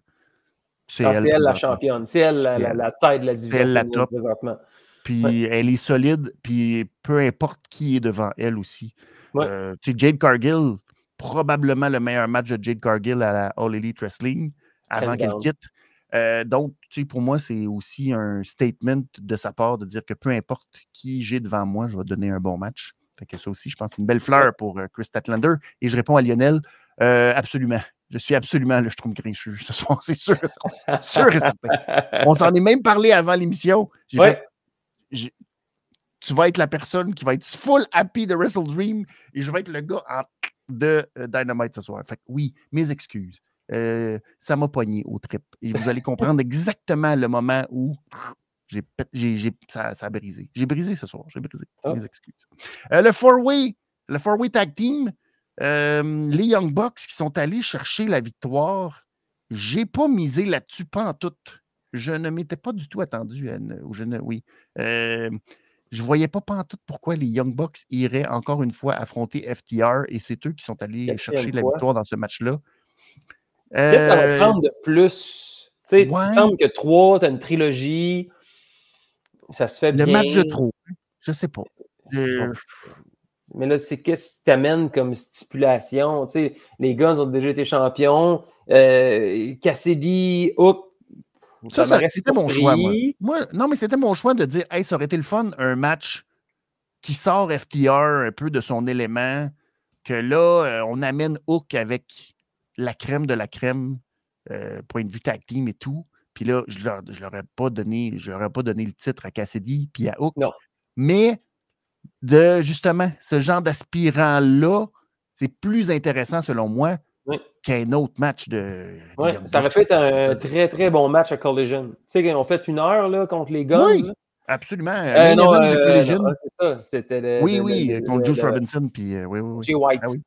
Speaker 2: c'est
Speaker 3: Ah,
Speaker 2: elle.
Speaker 3: C'est elle la championne. C'est elle la, la, tête de la division
Speaker 2: elle la top.
Speaker 3: présentement.
Speaker 2: Puis
Speaker 3: Ouais.
Speaker 2: elle est solide, puis peu importe qui est devant elle aussi.
Speaker 3: Ouais.
Speaker 2: Euh, tu sais, Jade Cargill, probablement le meilleur match de Jade Cargill à la All Elite Wrestling avant qu'elle quitte. Euh, donc, tu sais, pour moi, c'est aussi un statement de sa part de dire que peu importe qui j'ai devant moi, je vais donner un bon match. Fait que ça aussi, je pense, c'est une belle fleur pour euh, Chris Statlander. Et je réponds à Lionel, euh, absolument. Je suis absolument le Schtroumpf grincheux ce soir, c'est sûr. Sûr et certain. On s'en est même parlé avant l'émission.
Speaker 3: Ouais.
Speaker 2: fait, tu vas être la personne qui va être full happy de Wrestle Dream et je vais être le gars en de euh, Dynamite ce soir. Fait que oui, mes excuses. Euh, ça m'a pogné au trip. Et vous allez comprendre exactement le moment où j'ai- ça, ça a brisé. J'ai brisé ce soir. J'ai brisé.
Speaker 3: Ah.
Speaker 2: Mes excuses. Euh, le four-way, le four-way tag team, euh, les Young Bucks qui sont allés chercher la victoire. J'ai pas misé là-dessus, pas en tout. Je ne m'étais pas du tout attendu à une- ou je ne, oui. Euh, je voyais pas pantoute pourquoi les Young Bucks iraient encore une fois affronter FTR et c'est eux qui sont allés
Speaker 3: Quatrième
Speaker 2: chercher la victoire dans ce match-là.
Speaker 3: Qu'est-ce que ça va
Speaker 2: Euh,
Speaker 3: prendre de plus? Tu sais,
Speaker 2: ouais.
Speaker 3: il me semble que trois, tu as une trilogie. Ça se fait
Speaker 2: le
Speaker 3: bien.
Speaker 2: match de trop, hein? je sais pas.
Speaker 3: Mais là, c'est qu'est-ce qui t'amène comme stipulation? Tu sais, les gars ont déjà été champions. Euh, Cassidy, Hook.
Speaker 2: Ça, ça- c'était mon choix, moi. Moi, Non, mais c'était mon choix de dire, hey, ça aurait été le fun, un match qui sort FTR un peu de son élément, que là, euh, on amène Hook avec la crème de la crème, euh, point de vue tag team et tout. Puis là, je leur, je leur ai pas donné, je leur ai pas donné le titre à Cassidy puis à Hook.
Speaker 3: Non.
Speaker 2: Mais de justement ce genre d'aspirant-là, c'est plus intéressant selon moi
Speaker 3: Oui.
Speaker 2: qu'un autre match de. Young
Speaker 3: ça aurait fait un très, très bon match à Collision. Tu sais, ont fait une heure là, contre les Guns.
Speaker 2: Oui. Absolument.
Speaker 3: Euh, non,
Speaker 2: de
Speaker 3: euh,
Speaker 2: Collision.
Speaker 3: non, ça. C'était le,
Speaker 2: oui,
Speaker 3: le-
Speaker 2: oui,
Speaker 3: le-
Speaker 2: contre Juice Robinson. Puis, euh, oui, oui, oui.
Speaker 3: Jay White.
Speaker 2: Ah oui.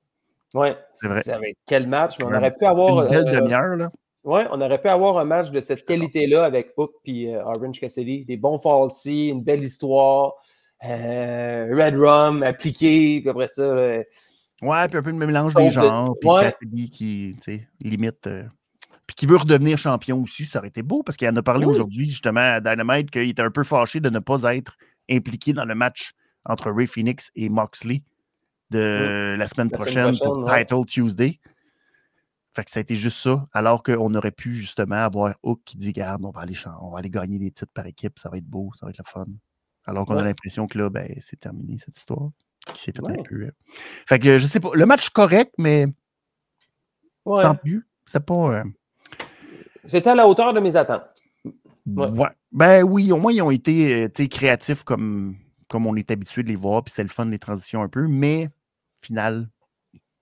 Speaker 3: Ouais,
Speaker 2: C'est vrai.
Speaker 3: Quel match? Mais on aurait pu avoir.
Speaker 2: Une belle
Speaker 3: euh,
Speaker 2: demi-heure, là.
Speaker 3: Ouais, on aurait pu avoir un match de cette qualité-là avec Hook et Orange Cassidy. Des bons falsies, une belle histoire. Euh, Red Rum appliqué, puis après ça. euh,
Speaker 2: Ouais, puis un peu le mélange des
Speaker 3: de-
Speaker 2: genres, puis. Cassidy qui, tu sais, limite. euh, puis qui veut redevenir champion aussi, ça aurait été beau parce qu'il en a parlé aujourd'hui, justement, à Dynamite, qu'il était un peu fâché de ne pas être impliqué dans le match entre Ray Phoenix et Moxley de la semaine prochaine pour. Title Tuesday. Fait que ça a été juste ça, alors qu'on aurait pu justement avoir Hook qui dit Garde, on va aller, on va aller gagner des titres par équipe, ça va être beau, ça va être le fun. Alors qu'on a l'impression que là, ben, c'est terminé cette histoire. Qui s'est fait un peu. euh, Fait que je sais pas. Le match correct, mais
Speaker 3: ouais.
Speaker 2: sans plus. C'est pas. euh,
Speaker 3: C'était à la hauteur de mes attentes. Ouais.
Speaker 2: Ben oui, au moins ils ont été euh, créatifs comme, comme on est habitué de les voir, puis c'était le fun les transitions un peu, mais final,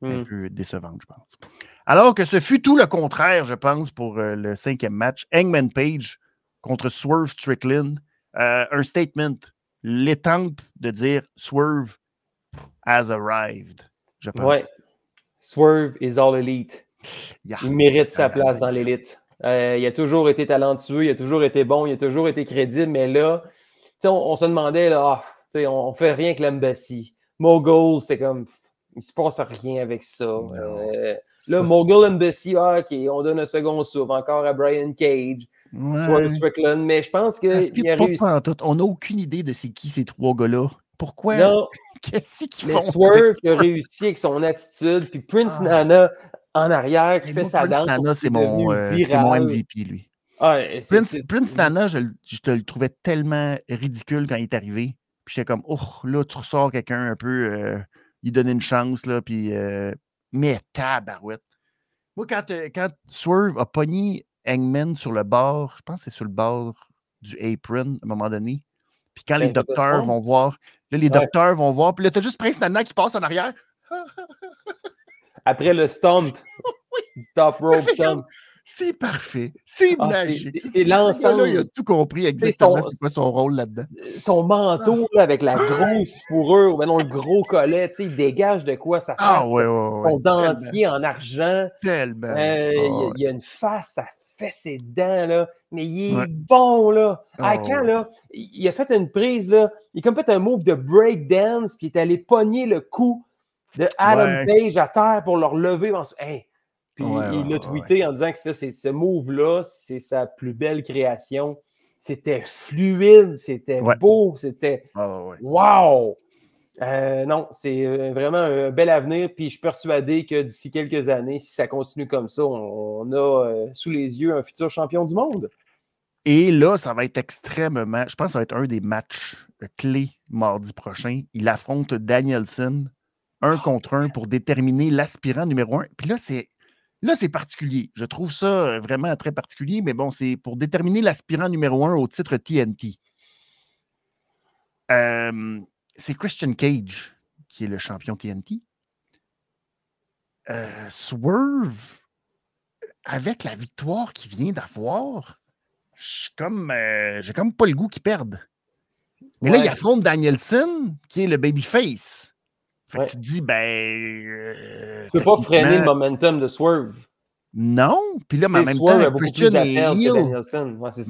Speaker 2: un
Speaker 3: Hmm.
Speaker 2: peu décevante, je pense. Alors que ce fut tout le contraire, je pense, pour euh, le cinquième match. Hangman Page contre Swerve Strickland. Euh, un statement, l'étampe de dire Swerve has arrived, je pense.
Speaker 3: Ouais. Swerve is all elite.
Speaker 2: Yeah.
Speaker 3: Il mérite sa place dans l'élite. Euh, il a toujours été talentueux, il a toujours été bon, il a toujours été crédible, mais là, tu sais, on, on se demandait, là, ah, on, on fait rien que l'embassy. Mogul, c'était comme, il se passe rien avec ça.
Speaker 2: Non.
Speaker 3: Euh, là, Mogul Embassy, ah, OK, on donne un second souffle encore à Brian Cage,
Speaker 2: Ouais.
Speaker 3: Swerve Strickland, mais je pense qu'il a réussi.
Speaker 2: On n'a aucune idée de c'est qui ces trois gars-là. Pourquoi?
Speaker 3: Non,
Speaker 2: Qu'est-ce qu'ils font?
Speaker 3: Swerve qui a réussi avec son attitude, puis Prince
Speaker 2: Ah.
Speaker 3: Nana en arrière qui fait
Speaker 2: moi,
Speaker 3: sa
Speaker 2: Prince
Speaker 3: danse.
Speaker 2: Nana, c'est
Speaker 3: est
Speaker 2: mon, euh, mon. MVP, lui.
Speaker 3: Ah,
Speaker 2: Prince, Nana, je, te le trouvais tellement ridicule quand il est arrivé. Puis j'étais comme, oh, là, tu ressors quelqu'un un peu, euh, il donne une chance, là, puis, euh, mais tabarouette. Moi, quand, euh, quand Swerve a pogné Hangman sur le bord, je pense que c'est sur le bord du apron à un moment donné. Puis quand les
Speaker 3: était
Speaker 2: docteurs vont voir, là, les
Speaker 3: Ouais.
Speaker 2: docteurs vont voir, puis là, t'as juste Prince Nana qui passe en arrière.
Speaker 3: Après le stomp, du top rope stomp.
Speaker 2: C'est parfait. C'est
Speaker 3: Ah,
Speaker 2: magique.
Speaker 3: c'est- l'ensemble.
Speaker 2: Il a tout compris exactement
Speaker 3: son-
Speaker 2: c'est quoi son rôle là-dedans.
Speaker 3: Son manteau là, avec la grosse fourrure, ou maintenant le gros collet, tu sais, il dégage de quoi sa face.
Speaker 2: Ah ouais, ouais, ouais.
Speaker 3: Son dentier en argent.
Speaker 2: Tellement.
Speaker 3: Euh,
Speaker 2: Ah,
Speaker 3: il, y a-
Speaker 2: ouais.
Speaker 3: il a une face, ça fait ses dents, là. Mais il est
Speaker 2: Ouais.
Speaker 3: bon, là.
Speaker 2: Ah,
Speaker 3: quand, là, il a fait une prise, là. Il a comme fait un move de breakdance, puis il est allé pogner le cou de Adam
Speaker 2: Ouais.
Speaker 3: Page à terre pour le relever. en- Hey! Puis
Speaker 2: Ouais,
Speaker 3: il l'a tweeté en disant que ça, c'est- ce move-là, c'est sa plus belle création. C'était fluide, c'était beau, c'était
Speaker 2: ouais.
Speaker 3: wow! Euh, non, c'est euh, vraiment un bel avenir. Puis je suis persuadé que d'ici quelques années, si ça continue comme ça, on, on a euh, sous les yeux un futur champion du monde.
Speaker 2: Et là, ça va être extrêmement. Je pense que ça va être un des matchs clés mardi prochain. Il affronte Danielson un contre un pour déterminer l'aspirant numéro un. Puis là, c'est. Là, c'est particulier. Je trouve ça vraiment très particulier, mais bon, c'est pour déterminer l'aspirant numéro un au titre TNT. Euh, c'est Christian Cage qui est le champion TNT. Euh, Swerve, avec la victoire qu'il vient d'avoir, je suis comme, euh, j'ai comme pas le goût qu'il perde. Mais là, il affronte Danielson, qui est le babyface. Fait
Speaker 3: Ouais.
Speaker 2: que tu te dis, ben. euh,
Speaker 3: Tu peux pas freiner le momentum de Swerve.
Speaker 2: Non. Puis là, mais en même
Speaker 3: Swerve
Speaker 2: temps,
Speaker 3: beaucoup
Speaker 2: Christian.
Speaker 3: Danielson.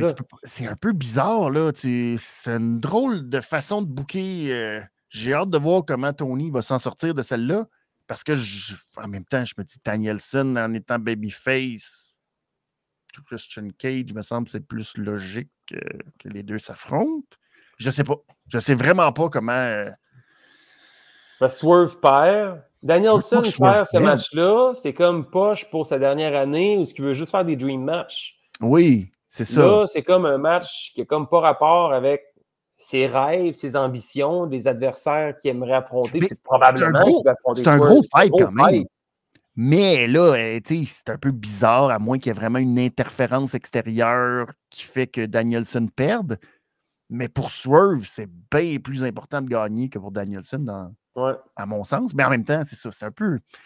Speaker 3: Ouais, c'est
Speaker 2: un peu bizarre, là. tu- C'est une drôle de façon de booker. euh, J'ai hâte de voir comment Tony va s'en sortir de celle-là. Parce que, je- en même temps, je me dis, Danielson, en étant babyface, Christian Cage, me semble, c'est plus logique euh, que les deux s'affrontent. Je sais pas. Je sais vraiment pas comment. euh,
Speaker 3: Swerve perd. Danielson perd ce match-là. C'est comme poche pour sa dernière année ou ce qu'il veut juste faire des dream matchs.
Speaker 2: Oui, c'est ça.
Speaker 3: Là, c'est comme un match qui n'a comme pas rapport avec ses rêves, ses ambitions, des adversaires qu'il aimerait affronter.
Speaker 2: Mais
Speaker 3: probablement
Speaker 2: c'est un gros- fight quand même.
Speaker 3: fight.
Speaker 2: Mais là, euh, c'est un peu bizarre, à moins qu'il y ait vraiment une interférence extérieure qui fait que Danielson perde. Mais pour Swerve, c'est bien plus important de gagner que pour Danielson, dans,
Speaker 3: Ouais.
Speaker 2: à mon sens. Mais en même temps, c'est ça, c'est un peu. Tu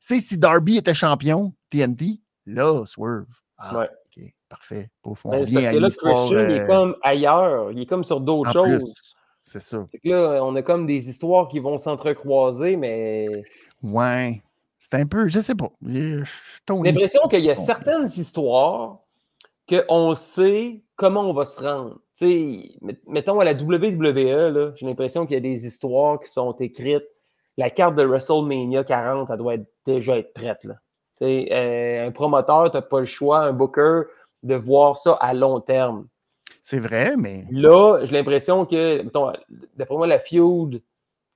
Speaker 2: sais, si Darby était champion TNT, là, Swerve. Ah,
Speaker 3: Ouais.
Speaker 2: OK, parfait. Pouf, on
Speaker 3: c'est
Speaker 2: revient
Speaker 3: parce
Speaker 2: à
Speaker 3: que là, Christian, il est
Speaker 2: euh,
Speaker 3: comme ailleurs. Il est comme sur d'autres choses.
Speaker 2: C'est ça.
Speaker 3: Là, on a comme des histoires qui vont s'entrecroiser, mais
Speaker 2: Ouais. C'est un peu, je sais pas. J'ai
Speaker 3: l'impression qu'il y a certaines histoires qu'on sait comment on va se rendre. Sais, mettons à la WWE, j'ai l'impression qu'il y a des histoires qui sont écrites. La carte de WrestleMania 40, elle doit déjà être prête. Là. Euh, un promoteur, tu n'as pas le choix, un booker, de voir ça à long terme.
Speaker 2: C'est vrai, mais.
Speaker 3: Là, j'ai l'impression que, d'après moi, la feud,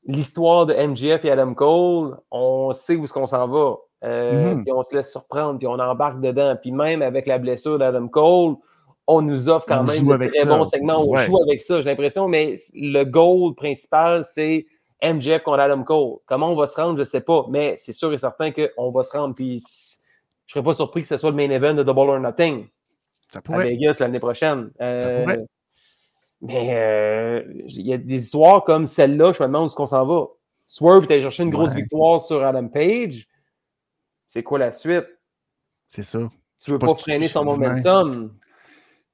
Speaker 3: l'histoire de MGF et Adam Cole, on sait où est-ce qu'on s'en va. Euh, mhm. Puis on se laisse surprendre, puis on embarque dedans. Puis même avec la blessure d'Adam Cole, on nous offre quand même de très bons segments. On joue avec ça, j'ai l'impression. Mais le goal principal, c'est MJF contre Adam Cole. Comment on va se rendre, je ne sais pas. Mais c'est sûr et certain qu'on va se rendre. Puis je ne serais pas surpris que ce soit le main event de Double or Nothing. Ça pourrait. À Vegas l'année prochaine. Euh, ça pourrait. Mais euh, il y a des histoires comme celle-là, je me demande où est-ce qu'on s'en va. Swerve est allé chercher une grosse victoire sur Adam Page. C'est quoi la suite?
Speaker 2: C'est ça.
Speaker 3: Tu veux pas, freiner son momentum?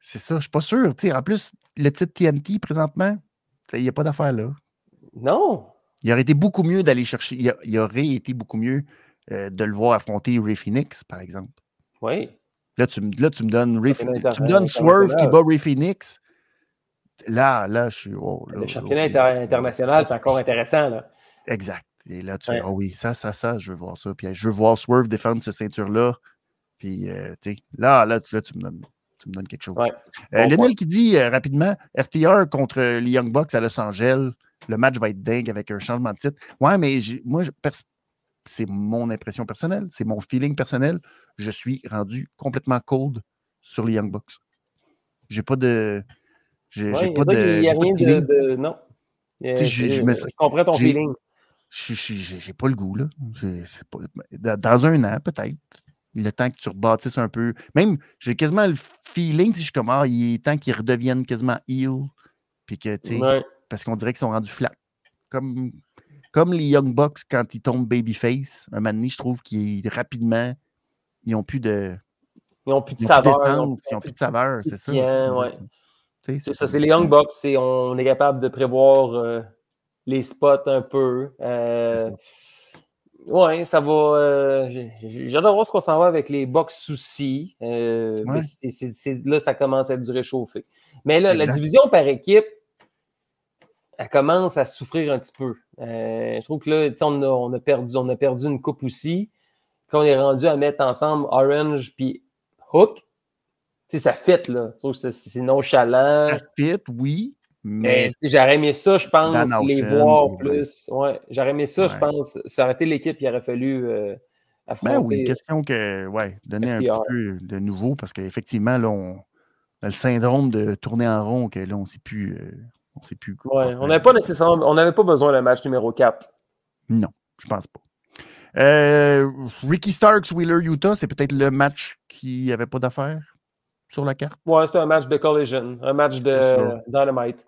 Speaker 2: C'est ça, je suis pas sûr. en plus, le titre TNT présentement, il n'y a pas d'affaire là.
Speaker 3: Non.
Speaker 2: Il aurait été beaucoup mieux d'aller chercher. Il, aurait été beaucoup mieux euh, de le voir affronter Ray Phoenix, par exemple.
Speaker 3: Oui.
Speaker 2: Là, tu, là, tu me donnes, Ray, tu me donnes Swerve qui bat Ray Phoenix. Là, là, je suis. Oh,
Speaker 3: le championnat international, c'est encore intéressant. Là.
Speaker 2: Exact. Et là, tu dis, ah oui, ça, ça, ça, je veux voir ça. Puis je veux voir Swerve défendre cette ceinture-là. Puis, euh, tu sais, là, là, là, tu me donnes. Tu me donnes quelque chose. Euh, Lionel qui dit euh, rapidement FTR contre les Young Bucks à Los Angeles, le match va être dingue avec un changement de titre. Ouais, mais moi, c'est mon impression personnelle, c'est mon feeling personnel. Je suis rendu complètement cold sur les Young Bucks. J'ai pas de. J'ai pas de.
Speaker 3: Il n'y a rien de, Non. je, comprends ton feeling.
Speaker 2: J'ai pas le goût, là. dans un an, peut-être. Le temps que tu rebâtisses un peu. Même, j'ai quasiment le feeling, si je suis comme, ah, il est temps qu'ils redeviennent quasiment heal. Puis que, tu sais, parce qu'on dirait qu'ils sont rendus flat. Comme, comme les Young Bucks quand ils tombent babyface. Un moment donné, je trouve qu'ils rapidement, ils n'ont plus de.
Speaker 3: Ils n'ont plus de saveur.
Speaker 2: Ils n'ont plus de saveur, c'est ça.
Speaker 3: C'est ça, c'est les Young Bucks. On est capable de prévoir. Euh, les spots un peu. Euh, oui, ça va. Euh, J'adore voir ce qu'on s'en va avec les box soucis. Euh, là, ça commence à être du réchauffé. Mais là, la division par équipe, elle commence à souffrir un petit peu. Euh, je trouve que là, on a, on a, perdu, on a perdu une coupe aussi. Puis on est rendu à mettre ensemble Orange puis Hook. ça fit, là. C'est nonchalant.
Speaker 2: Ça fit, oui.
Speaker 3: Mais, j'aurais aimé ça, je pense, les voir plus. Ouais, j'aurais aimé ça, je pense. Ça aurait été l'équipe qui aurait fallu euh, affronter.
Speaker 2: Ben oui, question que, ouais, donner un petit peu de nouveau parce qu'effectivement, là, on a le syndrome de tourner en rond, que là, on ne sait plus. Euh, on sait plus
Speaker 3: quoi. Ouais, on n'avait pas nécessairement, on n'avait pas besoin d'un match numéro 4.
Speaker 2: Non, je pense pas. Euh, Ricky Starks, Wheeler, Utah, c'est peut-être le match qui n'avait pas d'affaires sur la carte?
Speaker 3: Ouais, c'était un match de collision, un match de dynamite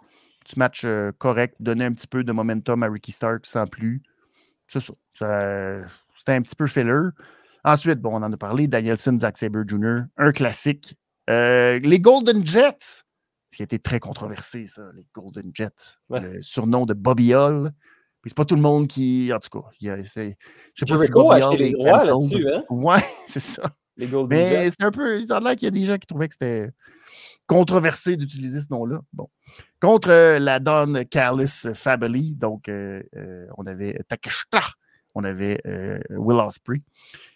Speaker 2: petit match euh, correct, donner un petit peu de momentum à Ricky Stark sans plus. C'est ça. C'était un petit peu filler. Ensuite, bon, on en a parlé, Danielson, Zack Sabre Jr., un classique. Euh, les Golden Jets, qui a été très controversé, ça, les Golden Jets. Le surnom de Bobby Hall. Puis c'est pas tout le monde qui. En tout cas, je sais
Speaker 3: pas si Bobby Hall est là-dessus, hein?
Speaker 2: Ouais, c'est ça. Les Golden Mais c'est un peu. Il a l'air qu'il y a des gens qui trouvaient que c'était controversé d'utiliser ce nom-là. Bon. Contre euh, la Don Callis Family, donc euh, euh, on avait Takeshita, on avait Will Ospreay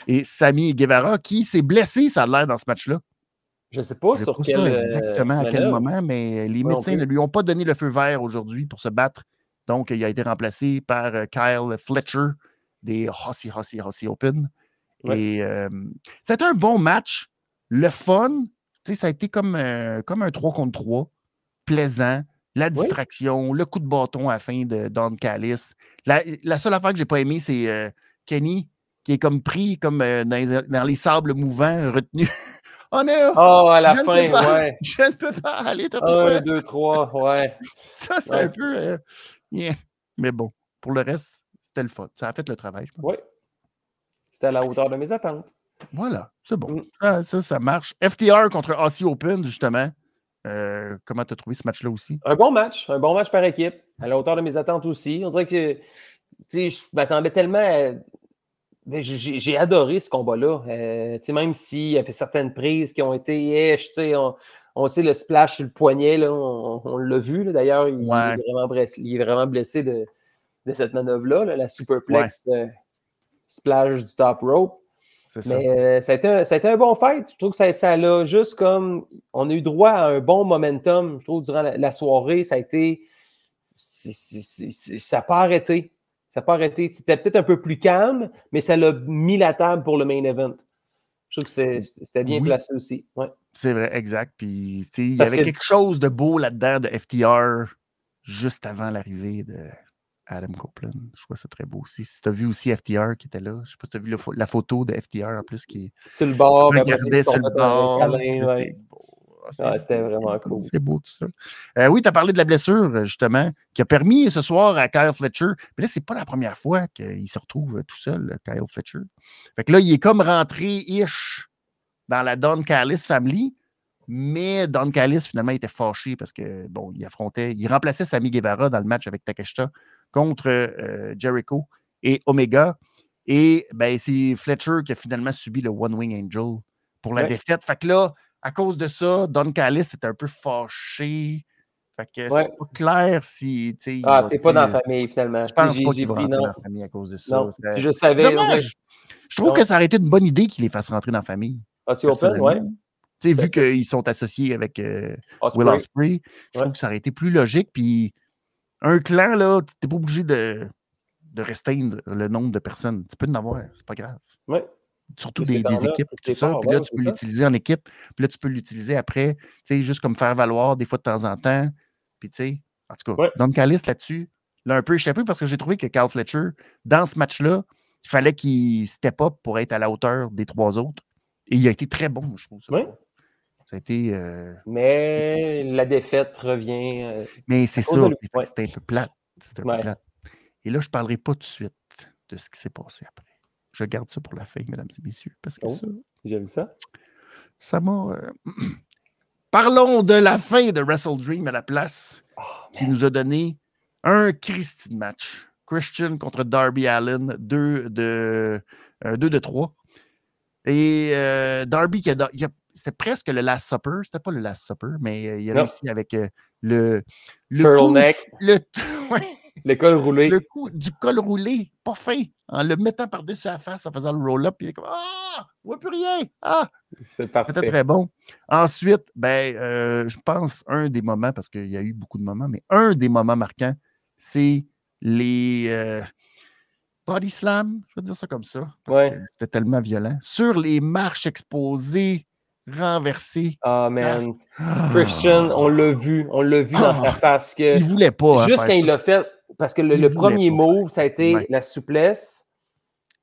Speaker 2: et Sami Guevara qui s'est blessé, ça a l'air, dans ce match-là.
Speaker 3: Je ne sais pas sur quel.
Speaker 2: exactement à quel moment, mais les médecins ne lui ont pas donné le feu vert aujourd'hui pour se battre. Donc, il a été remplacé par Kyle Fletcher des Hossy Hossy Hossy Open. Et c'était un bon match, le fun, ça a été comme, euh, comme un 3 contre 3, plaisant, la distraction, le coup de bâton à la fin de Don Callis. La, seule affaire que j'ai pas aimé, c'est euh, Kenny qui est comme pris comme euh, dans, les, sables mouvants, retenu. oh non!
Speaker 3: Oh, à la fin, ouais.
Speaker 2: Je ne peux pas aller.
Speaker 3: Un, deux, trois, ouais.
Speaker 2: Ça, c'est un peu. Mais bon, pour le reste, c'était le fun. Ça a fait le travail, je pense.
Speaker 3: Oui. C'était à la hauteur de mes attentes.
Speaker 2: Voilà, c'est bon. Mm. Ça, ça marche. FTR contre Aussie Open, justement. Euh, comment tu as trouvé ce match-là aussi?
Speaker 3: Un bon match, un bon match par équipe, à la hauteur de mes attentes aussi. On dirait que je m'attendais tellement à Mais j'ai adoré ce combat-là. Euh, même s'il y avait certaines prises qui ont été on, on sait le splash sur le poignet, là, on, on l'a vu. D'ailleurs, il,
Speaker 2: Ouais.
Speaker 3: est vraiment blessé, il est vraiment blessé de, de cette manœuvre-là, là, la superplex euh, splash du top rope.
Speaker 2: C'est ça.
Speaker 3: Mais euh, ça, a été un, ça a été un bon fight. Je trouve que ça, ça l'a juste comme. On a eu droit à un bon momentum, je trouve, durant la, la soirée. Ça a été. ça n'a pas arrêté. Ça n'a pas arrêté. C'était peut-être un peu plus calme, mais ça l'a mis la table pour le main event. Je trouve que c'était bien
Speaker 2: Oui.
Speaker 3: placé aussi. Ouais.
Speaker 2: C'est vrai, exact. Puis, il y avait
Speaker 3: que-
Speaker 2: quelque chose de beau là-dedans de FTR juste avant l'arrivée de Adam Copeland. Je trouve ça très beau aussi. Si tu as vu aussi FTR qui était là, je sais pas si tu as vu pho- la photo de FTR en plus qui
Speaker 3: Sur le bord,
Speaker 2: regardait sur le bord. c'était. Ah,
Speaker 3: Ouais,
Speaker 2: c'est
Speaker 3: vraiment cool.
Speaker 2: C'est beau tout ça. Euh, oui, tu as parlé de la blessure, justement, qui a permis ce soir à Kyle Fletcher. Mais là, c'est pas la première fois qu'il se retrouve tout seul, Kyle Fletcher. Fait que là, il est comme rentré-ish dans la Don Callis family. Mais Don Callis, finalement, était fâché parce que, bon, il affrontait, il remplaçait Sami Guevara dans le match avec Takeshita contre euh, Jericho et Omega. Et ben, c'est Fletcher qui a finalement subi le One Wing Angel pour la
Speaker 3: Ouais.
Speaker 2: défaite. Fait que là, à cause de ça, Don Callis était un peu fâché. Fait que
Speaker 3: Ouais.
Speaker 2: c'est pas clair si.
Speaker 3: Ah, t'es pas dans la famille finalement.
Speaker 2: Je pense pas qu'il va rentrer dans la famille à cause de ça.
Speaker 3: Non. Je savais.
Speaker 2: dommage. Je trouve
Speaker 3: Non.
Speaker 2: que ça aurait été une bonne idée qu'il les fasse rentrer dans la famille.
Speaker 3: Ah, c'est open, ouais.
Speaker 2: personnellement. Tu sais,
Speaker 3: Tout à
Speaker 2: vu qu'ils sont associés avec euh,
Speaker 3: Osprey.
Speaker 2: Will Ospreay, je
Speaker 3: Ouais.
Speaker 2: trouve que ça aurait été plus logique. Puis un clan, là, tu n'es pas obligé de, de restreindre le nombre de personnes. Tu peux en avoir, c'est pas grave.
Speaker 3: Ouais.
Speaker 2: Surtout des, équipes, tout ça. Puis là, tu peux
Speaker 3: ça?
Speaker 2: l'utiliser en équipe. Puis là, tu peux l'utiliser après, tu sais, juste comme faire valoir des fois de temps en temps. Puis tu sais, en tout cas,
Speaker 3: Ouais.
Speaker 2: Don Callis là-dessus, l'a un peu échappé parce que j'ai trouvé que Carl Fletcher, dans ce match-là, il fallait qu'il step up pour être à la hauteur des trois autres. Et il a été très bon, je trouve. ce
Speaker 3: Ouais.
Speaker 2: Ça a été. euh,
Speaker 3: Mais la défaite revient. euh,
Speaker 2: Mais c'est ça.
Speaker 3: ouais.
Speaker 2: C'était un peu plate. C'était un
Speaker 3: Ouais.
Speaker 2: peu plate. Et là, je ne parlerai pas tout de suite de ce qui s'est passé après. Je garde ça pour la fin, mesdames et messieurs, parce que
Speaker 3: Oh.
Speaker 2: ça,
Speaker 3: J'aime ça.
Speaker 2: ça m'a. euh, Parlons de la fin de Wrestle Dream à la place,
Speaker 3: Oh,
Speaker 2: qui nous a donné un Christy de match. Christian contre Darby Allen, 2 de, 2 de 3. Et euh, Darby, qui a, il a- c'était presque le Last Supper. C'était pas le Last Supper, mais euh, il a réussi avec euh, le. le
Speaker 3: Turtleneck.
Speaker 2: coup- le, ouais,
Speaker 3: L'école roulée.
Speaker 2: le coup du col roulé, pas fin, en le mettant par-dessus la face, en faisant le roll-up, puis il est comme Ah, on voit plus rien. Ah,
Speaker 3: C'était
Speaker 2: très bon. Ensuite, ben, euh, je pense un des moments, parce qu'il y a eu beaucoup de moments, mais un des moments marquants, c'est les euh, body slam, je vais dire ça comme ça, parce
Speaker 3: Ouais.
Speaker 2: que c'était tellement violent, sur les marches exposées, renversées.
Speaker 3: Ah, man.
Speaker 2: Ah,
Speaker 3: Christian, on l'a vu. On l'a vu dans sa
Speaker 2: Ah.
Speaker 3: face. Que
Speaker 2: il voulait pas. hein,
Speaker 3: juste quand il l'a fait, parce que le, premier
Speaker 2: pas
Speaker 3: move, ça a été
Speaker 2: Ouais.
Speaker 3: la souplesse.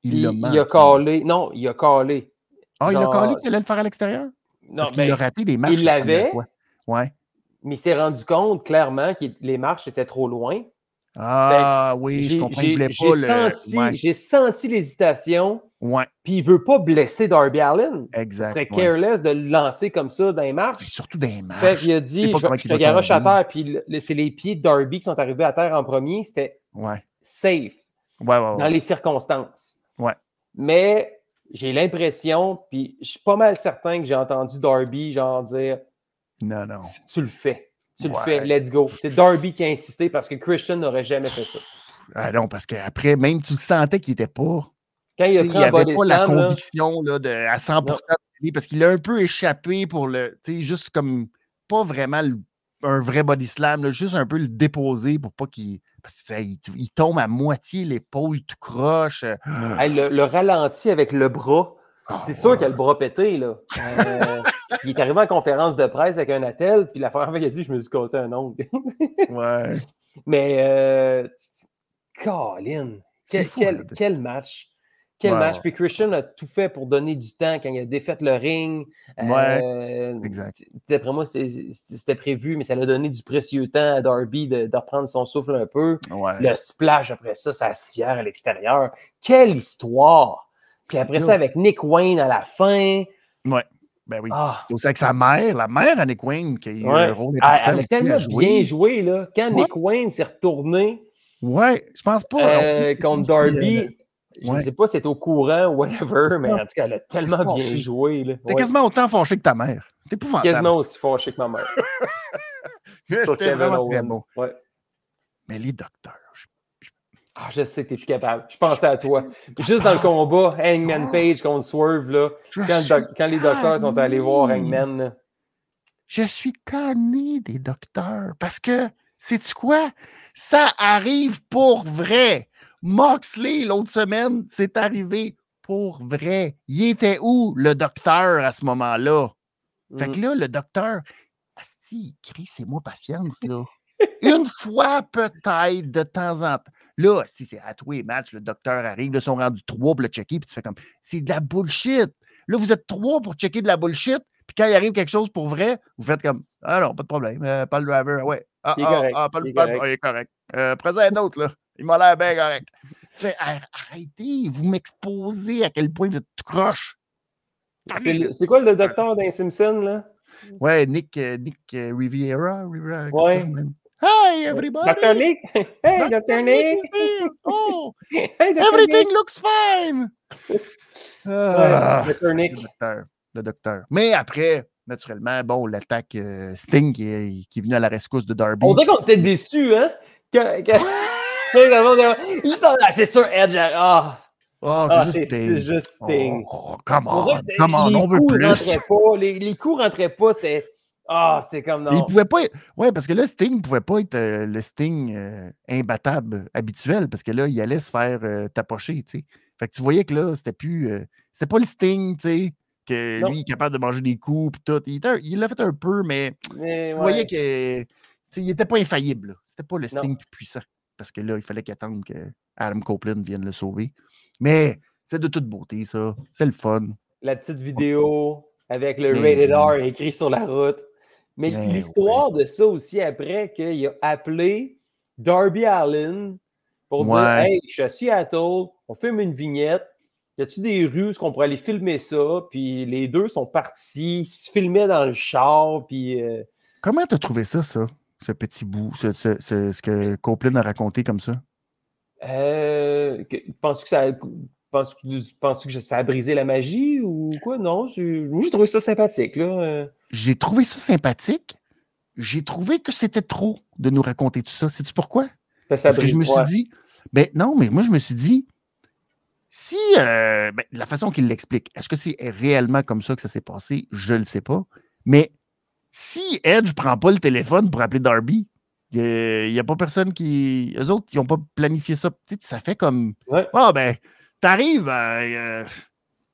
Speaker 2: il l'a
Speaker 3: il a calé. Non, il a calé.
Speaker 2: Ah, il a collé qu'il allait le faire à l'extérieur?
Speaker 3: Non,
Speaker 2: Parce qu'il
Speaker 3: ben,
Speaker 2: a raté les marches.
Speaker 3: il l'avait.
Speaker 2: Ouais.
Speaker 3: mais il s'est rendu compte clairement que les marches étaient trop loin.
Speaker 2: Ah oui, je comprends. Il pas le.
Speaker 3: senti,
Speaker 2: Ouais,
Speaker 3: j'ai senti l'hésitation,
Speaker 2: ouais,
Speaker 3: puis il veut pas blesser Darby Allen. Ce
Speaker 2: exact.
Speaker 3: serait
Speaker 2: ouais.
Speaker 3: careless de le lancer comme ça dans les marches.
Speaker 2: surtout des marches.
Speaker 3: Fait qu'il a dit, je, je
Speaker 2: il
Speaker 3: te garoche à terre, puis le- c'est les pieds de Darby qui sont arrivés à terre en premier. C'était
Speaker 2: Ouais.
Speaker 3: safe dans les circonstances.
Speaker 2: Ouais.
Speaker 3: Mais j'ai l'impression, puis je suis pas mal certain que j'ai entendu Darby genre dire
Speaker 2: Non, non.
Speaker 3: Tu le fais. Tu le
Speaker 2: Ouais.
Speaker 3: fais, let's go. C'est Darby qui a insisté parce que Christian n'aurait jamais fait ça.
Speaker 2: Ah non, parce qu'après, même tu sentais qu'il n'était pas.
Speaker 3: Quand il
Speaker 2: n'avait pas la
Speaker 3: slam, là,
Speaker 2: conviction là, de, à 100% de lui, parce qu'il a un peu échappé pour le. Tu sais, juste comme. Pas vraiment le- un vrai body slam, là, juste un peu le déposer pour pas qu'il. Parce sais, il, tombe à moitié l'épaule tout croche.
Speaker 3: hey, le, le ralenti avec le bras,
Speaker 2: ah,
Speaker 3: c'est sûr
Speaker 2: ouais.
Speaker 3: qu'il a le bras pété. Là. Euh, il est arrivé en conférence de presse avec un attel, puis la première fois qu'il a dit Je me suis cassé un ongle.
Speaker 2: Ouais.
Speaker 3: Mais, euh, Colin,
Speaker 2: C'est
Speaker 3: quel,
Speaker 2: fou,
Speaker 3: quel-
Speaker 2: là, de-
Speaker 3: quel match. Quel match. Puis Christian a tout fait pour donner du temps quand il a défait le ring.
Speaker 2: Ouais,
Speaker 3: Euh,
Speaker 2: exact.
Speaker 3: D'après moi, c'était prévu, mais ça a donné du précieux temps à Darby de, de reprendre son souffle un peu.
Speaker 2: Ouais.
Speaker 3: Le splash après ça, ça civière à l'extérieur. Quelle histoire! Puis après ça, avec Nick Wayne à la fin.
Speaker 2: Ouais. Ben oui.
Speaker 3: Ah,
Speaker 2: Aussi avec sa mère, la mère à Nick Wayne, qui a
Speaker 3: ouais.
Speaker 2: un rôle
Speaker 3: Elle,
Speaker 2: important.
Speaker 3: elle a
Speaker 2: aussi
Speaker 3: tellement bien joué, là. Quand
Speaker 2: Ouais.
Speaker 3: Nick Wayne s'est retourné
Speaker 2: Ouais, je pense pas.
Speaker 3: euh, contre Darby, Je
Speaker 2: Ouais.
Speaker 3: sais pas si c'est au courant ou whatever, mais en tout cas, elle a tellement bien
Speaker 2: fâché.
Speaker 3: joué. là.
Speaker 2: T'es quasiment autant fâché que ta mère. T'es épouvantable.
Speaker 3: Quasiment aussi fâché que ma mère.
Speaker 2: Mais C'était
Speaker 3: Kevin
Speaker 2: vraiment très. Mais les docteurs,
Speaker 3: Ah, je sais que t'es plus capable. Je pensais à toi. Juste dans le combat, Hangman Page contre Swerve, là, quand, le
Speaker 2: suis
Speaker 3: doc- quand les docteurs sont allés voir. Hangman, là,
Speaker 2: Je suis tanné des docteurs parce que, sais-tu quoi? Ça arrive pour vrai. Moxley, l'autre semaine, c'est arrivé pour vrai. Il était où, le docteur, à ce moment-là? Fait
Speaker 3: mm,
Speaker 2: que là, le docteur, Asti, crie, c'est moi patience, là. Une fois peut-être de temps en temps. Là, si c'est à tous les matchs, le docteur arrive, là, ils sont rendus trois pour le checker, puis tu fais comme, c'est de la bullshit. Là, vous êtes trois pour checker de la bullshit, puis quand il arrive quelque chose pour vrai, vous faites comme, ah non, pas de problème, euh, pas le driver, ouais. Ah,
Speaker 3: Il est
Speaker 2: ah,
Speaker 3: correct,
Speaker 2: ah, pas le
Speaker 3: il est
Speaker 2: pas-
Speaker 3: correct.
Speaker 2: ah, il est correct. Euh, un autre, là. Il m'a l'air bien correct. Tu fais, Ar- arrêtez, vous m'exposez à quel point vous êtes croche.
Speaker 3: c'est quoi le docteur d'un Simpson, là?
Speaker 2: Ouais, Nick, euh, Nick euh, Riviera. Riviera
Speaker 3: Ouais.
Speaker 2: Hi, everybody!
Speaker 3: Dr. Nick? Hey, Dr. Nick!
Speaker 2: Oh,
Speaker 3: Hey, Dr.
Speaker 2: everything
Speaker 3: Nick!
Speaker 2: looks fine! Ah,
Speaker 3: Ouais, Dr.
Speaker 2: le
Speaker 3: Nick.
Speaker 2: docteur, le docteur. Mais après, naturellement, bon, l'attaque euh, Sting qui est, qui est venu à la rescousse de Darby.
Speaker 3: On dirait qu'on était déçus, hein? Que, là, c'est sûr, Edge. Ah,
Speaker 2: Oh, c'est
Speaker 3: ah,
Speaker 2: juste
Speaker 3: c'est
Speaker 2: Sting.
Speaker 3: juste Sting.
Speaker 2: Oh, oh, come
Speaker 3: On
Speaker 2: come on,
Speaker 3: les
Speaker 2: on veut
Speaker 3: coups
Speaker 2: plus.
Speaker 3: rentraient pas, les, les coups rentraient pas, c'était. Ah, c'était comme non.
Speaker 2: Il pouvait pas. être- Ouais, parce que là, Sting ne pouvait pas être euh, le Sting euh, imbattable habituel, parce que là, il allait se faire euh, tapocher, tu sais. Fait que tu voyais que là, c'était plus. euh, c'était pas le Sting, tu sais, que
Speaker 3: Non.
Speaker 2: lui, il est capable de manger des coups, pis tout. Il l'a fait un peu, mais
Speaker 3: Mais,
Speaker 2: tu
Speaker 3: ouais.
Speaker 2: voyais que. tu sais, il était pas infaillible, là. C'était pas le
Speaker 3: Non.
Speaker 2: Sting plus puissant. Parce que là, il fallait qu'il attende que Adam Copeland vienne le sauver. Mais c'est de toute beauté, ça. C'est le fun.
Speaker 3: La petite vidéo avec le
Speaker 2: Mais
Speaker 3: Rated. R écrit sur la route. Mais
Speaker 2: Mais
Speaker 3: l'histoire de ça aussi après, qu'il a appelé Darby Allen pour dire. Hey, je suis à Seattle, on filme une vignette. Y a-tu des rues où on pourrait aller filmer ça? Puis les deux sont partis, ils se filmaient dans le char, puis. euh,
Speaker 2: Comment t'as trouvé ça, ça? Ce petit bout, ce, ce- ce- ce que Copeland a raconté comme ça?
Speaker 3: Euh, que- penses-tu que ça penses penses que ça a brisé la magie ou quoi? Non, j'ai trouvé ça sympathique. Là. euh.
Speaker 2: J'ai trouvé ça sympathique. J'ai trouvé que c'était trop de nous raconter tout ça. Sais-tu pourquoi?
Speaker 3: Ça
Speaker 2: Parce que je me suis dit, ben non, mais moi, je me suis dit, si euh, ben, la façon qu'il l'explique, est-ce que c'est réellement comme ça que ça s'est passé? Je ne le sais pas. Mais si Edge ne prend pas le téléphone pour appeler Darby, il n'y a pas personne qui. Eux autres, ils n'ont pas planifié ça. Ça fait comme.
Speaker 3: Ouais.
Speaker 2: Ah, ben, t'arrives. euh,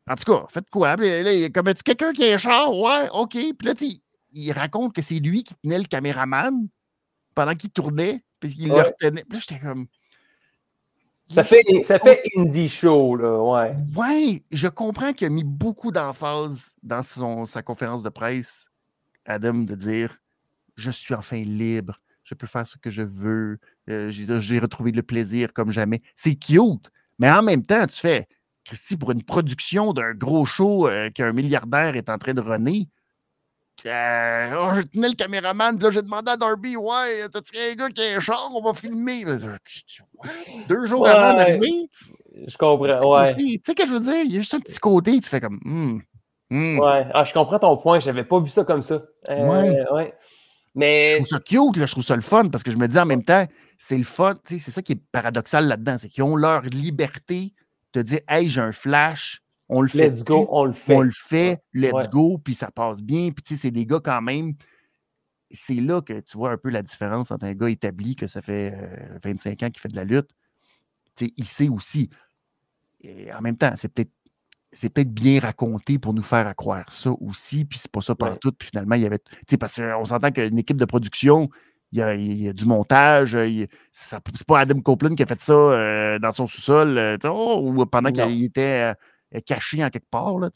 Speaker 2: en tout cas, faites quoi? Puis Là, il comme quelqu'un qui un char? Ouais, OK. Puis là, il raconte que c'est lui qui tenait le caméraman pendant qu'il tournait, puis qu'il le
Speaker 3: Ouais.
Speaker 2: retenait. Puis là, j'étais comme.
Speaker 3: Ça fait, ça fait indie show, là, ouais.
Speaker 2: Ouais, je comprends qu'il a mis beaucoup d'emphase dans son, sa conférence de presse, Adam, de dire Je suis enfin libre, je peux faire ce que je veux, euh, j'ai j'ai retrouvé le plaisir comme jamais. C'est cute, mais en même temps, tu fais Christy, pour une production d'un gros show euh, qu'un milliardaire est en train de runner. euh, oh, je tenais le caméraman, puis là, j'ai demandé à Darby, ouais, t'as-tu un gars qui un char, on va filmer. Deux jours
Speaker 3: Ouais.
Speaker 2: avant d'arriver,
Speaker 3: Je comprends, ouais.
Speaker 2: Tu sais ce que je veux dire? Il y a juste un petit côté, tu fais comme. hmm.
Speaker 3: Ouais. Ah, je comprends ton point, j'avais pas vu ça comme ça. Euh,
Speaker 2: Ouais.
Speaker 3: ouais. Mais
Speaker 2: Je trouve ça cute, là, je trouve ça le fun parce que je me dis en même temps, c'est le fun. tu sais, C'est ça qui est paradoxal là-dedans, c'est qu'ils ont leur liberté de dire Hey, j'ai un flash, on le fait.
Speaker 3: let's go, on le fait.
Speaker 2: On le fait, let's
Speaker 3: Ouais.
Speaker 2: go, puis ça passe bien. Puis tu sais, c'est des gars quand même. C'est là que tu vois un peu la différence entre un gars établi que ça fait euh, 25 ans qu'il fait de la lutte. Tu sais, il sait aussi. Et en même temps, c'est peut-être c'est peut-être bien raconté pour nous faire à croire ça aussi, puis c'est pas ça
Speaker 3: Ouais.
Speaker 2: partout. Puis finalement, il y avait. Tu sais, parce qu'on s'entend qu'une équipe de production, il y a, il y a du montage. C'est pas Adam Copeland qui a fait ça euh, dans son sous-sol euh, oh, ou pendant qu'il était euh, caché en quelque part. Là.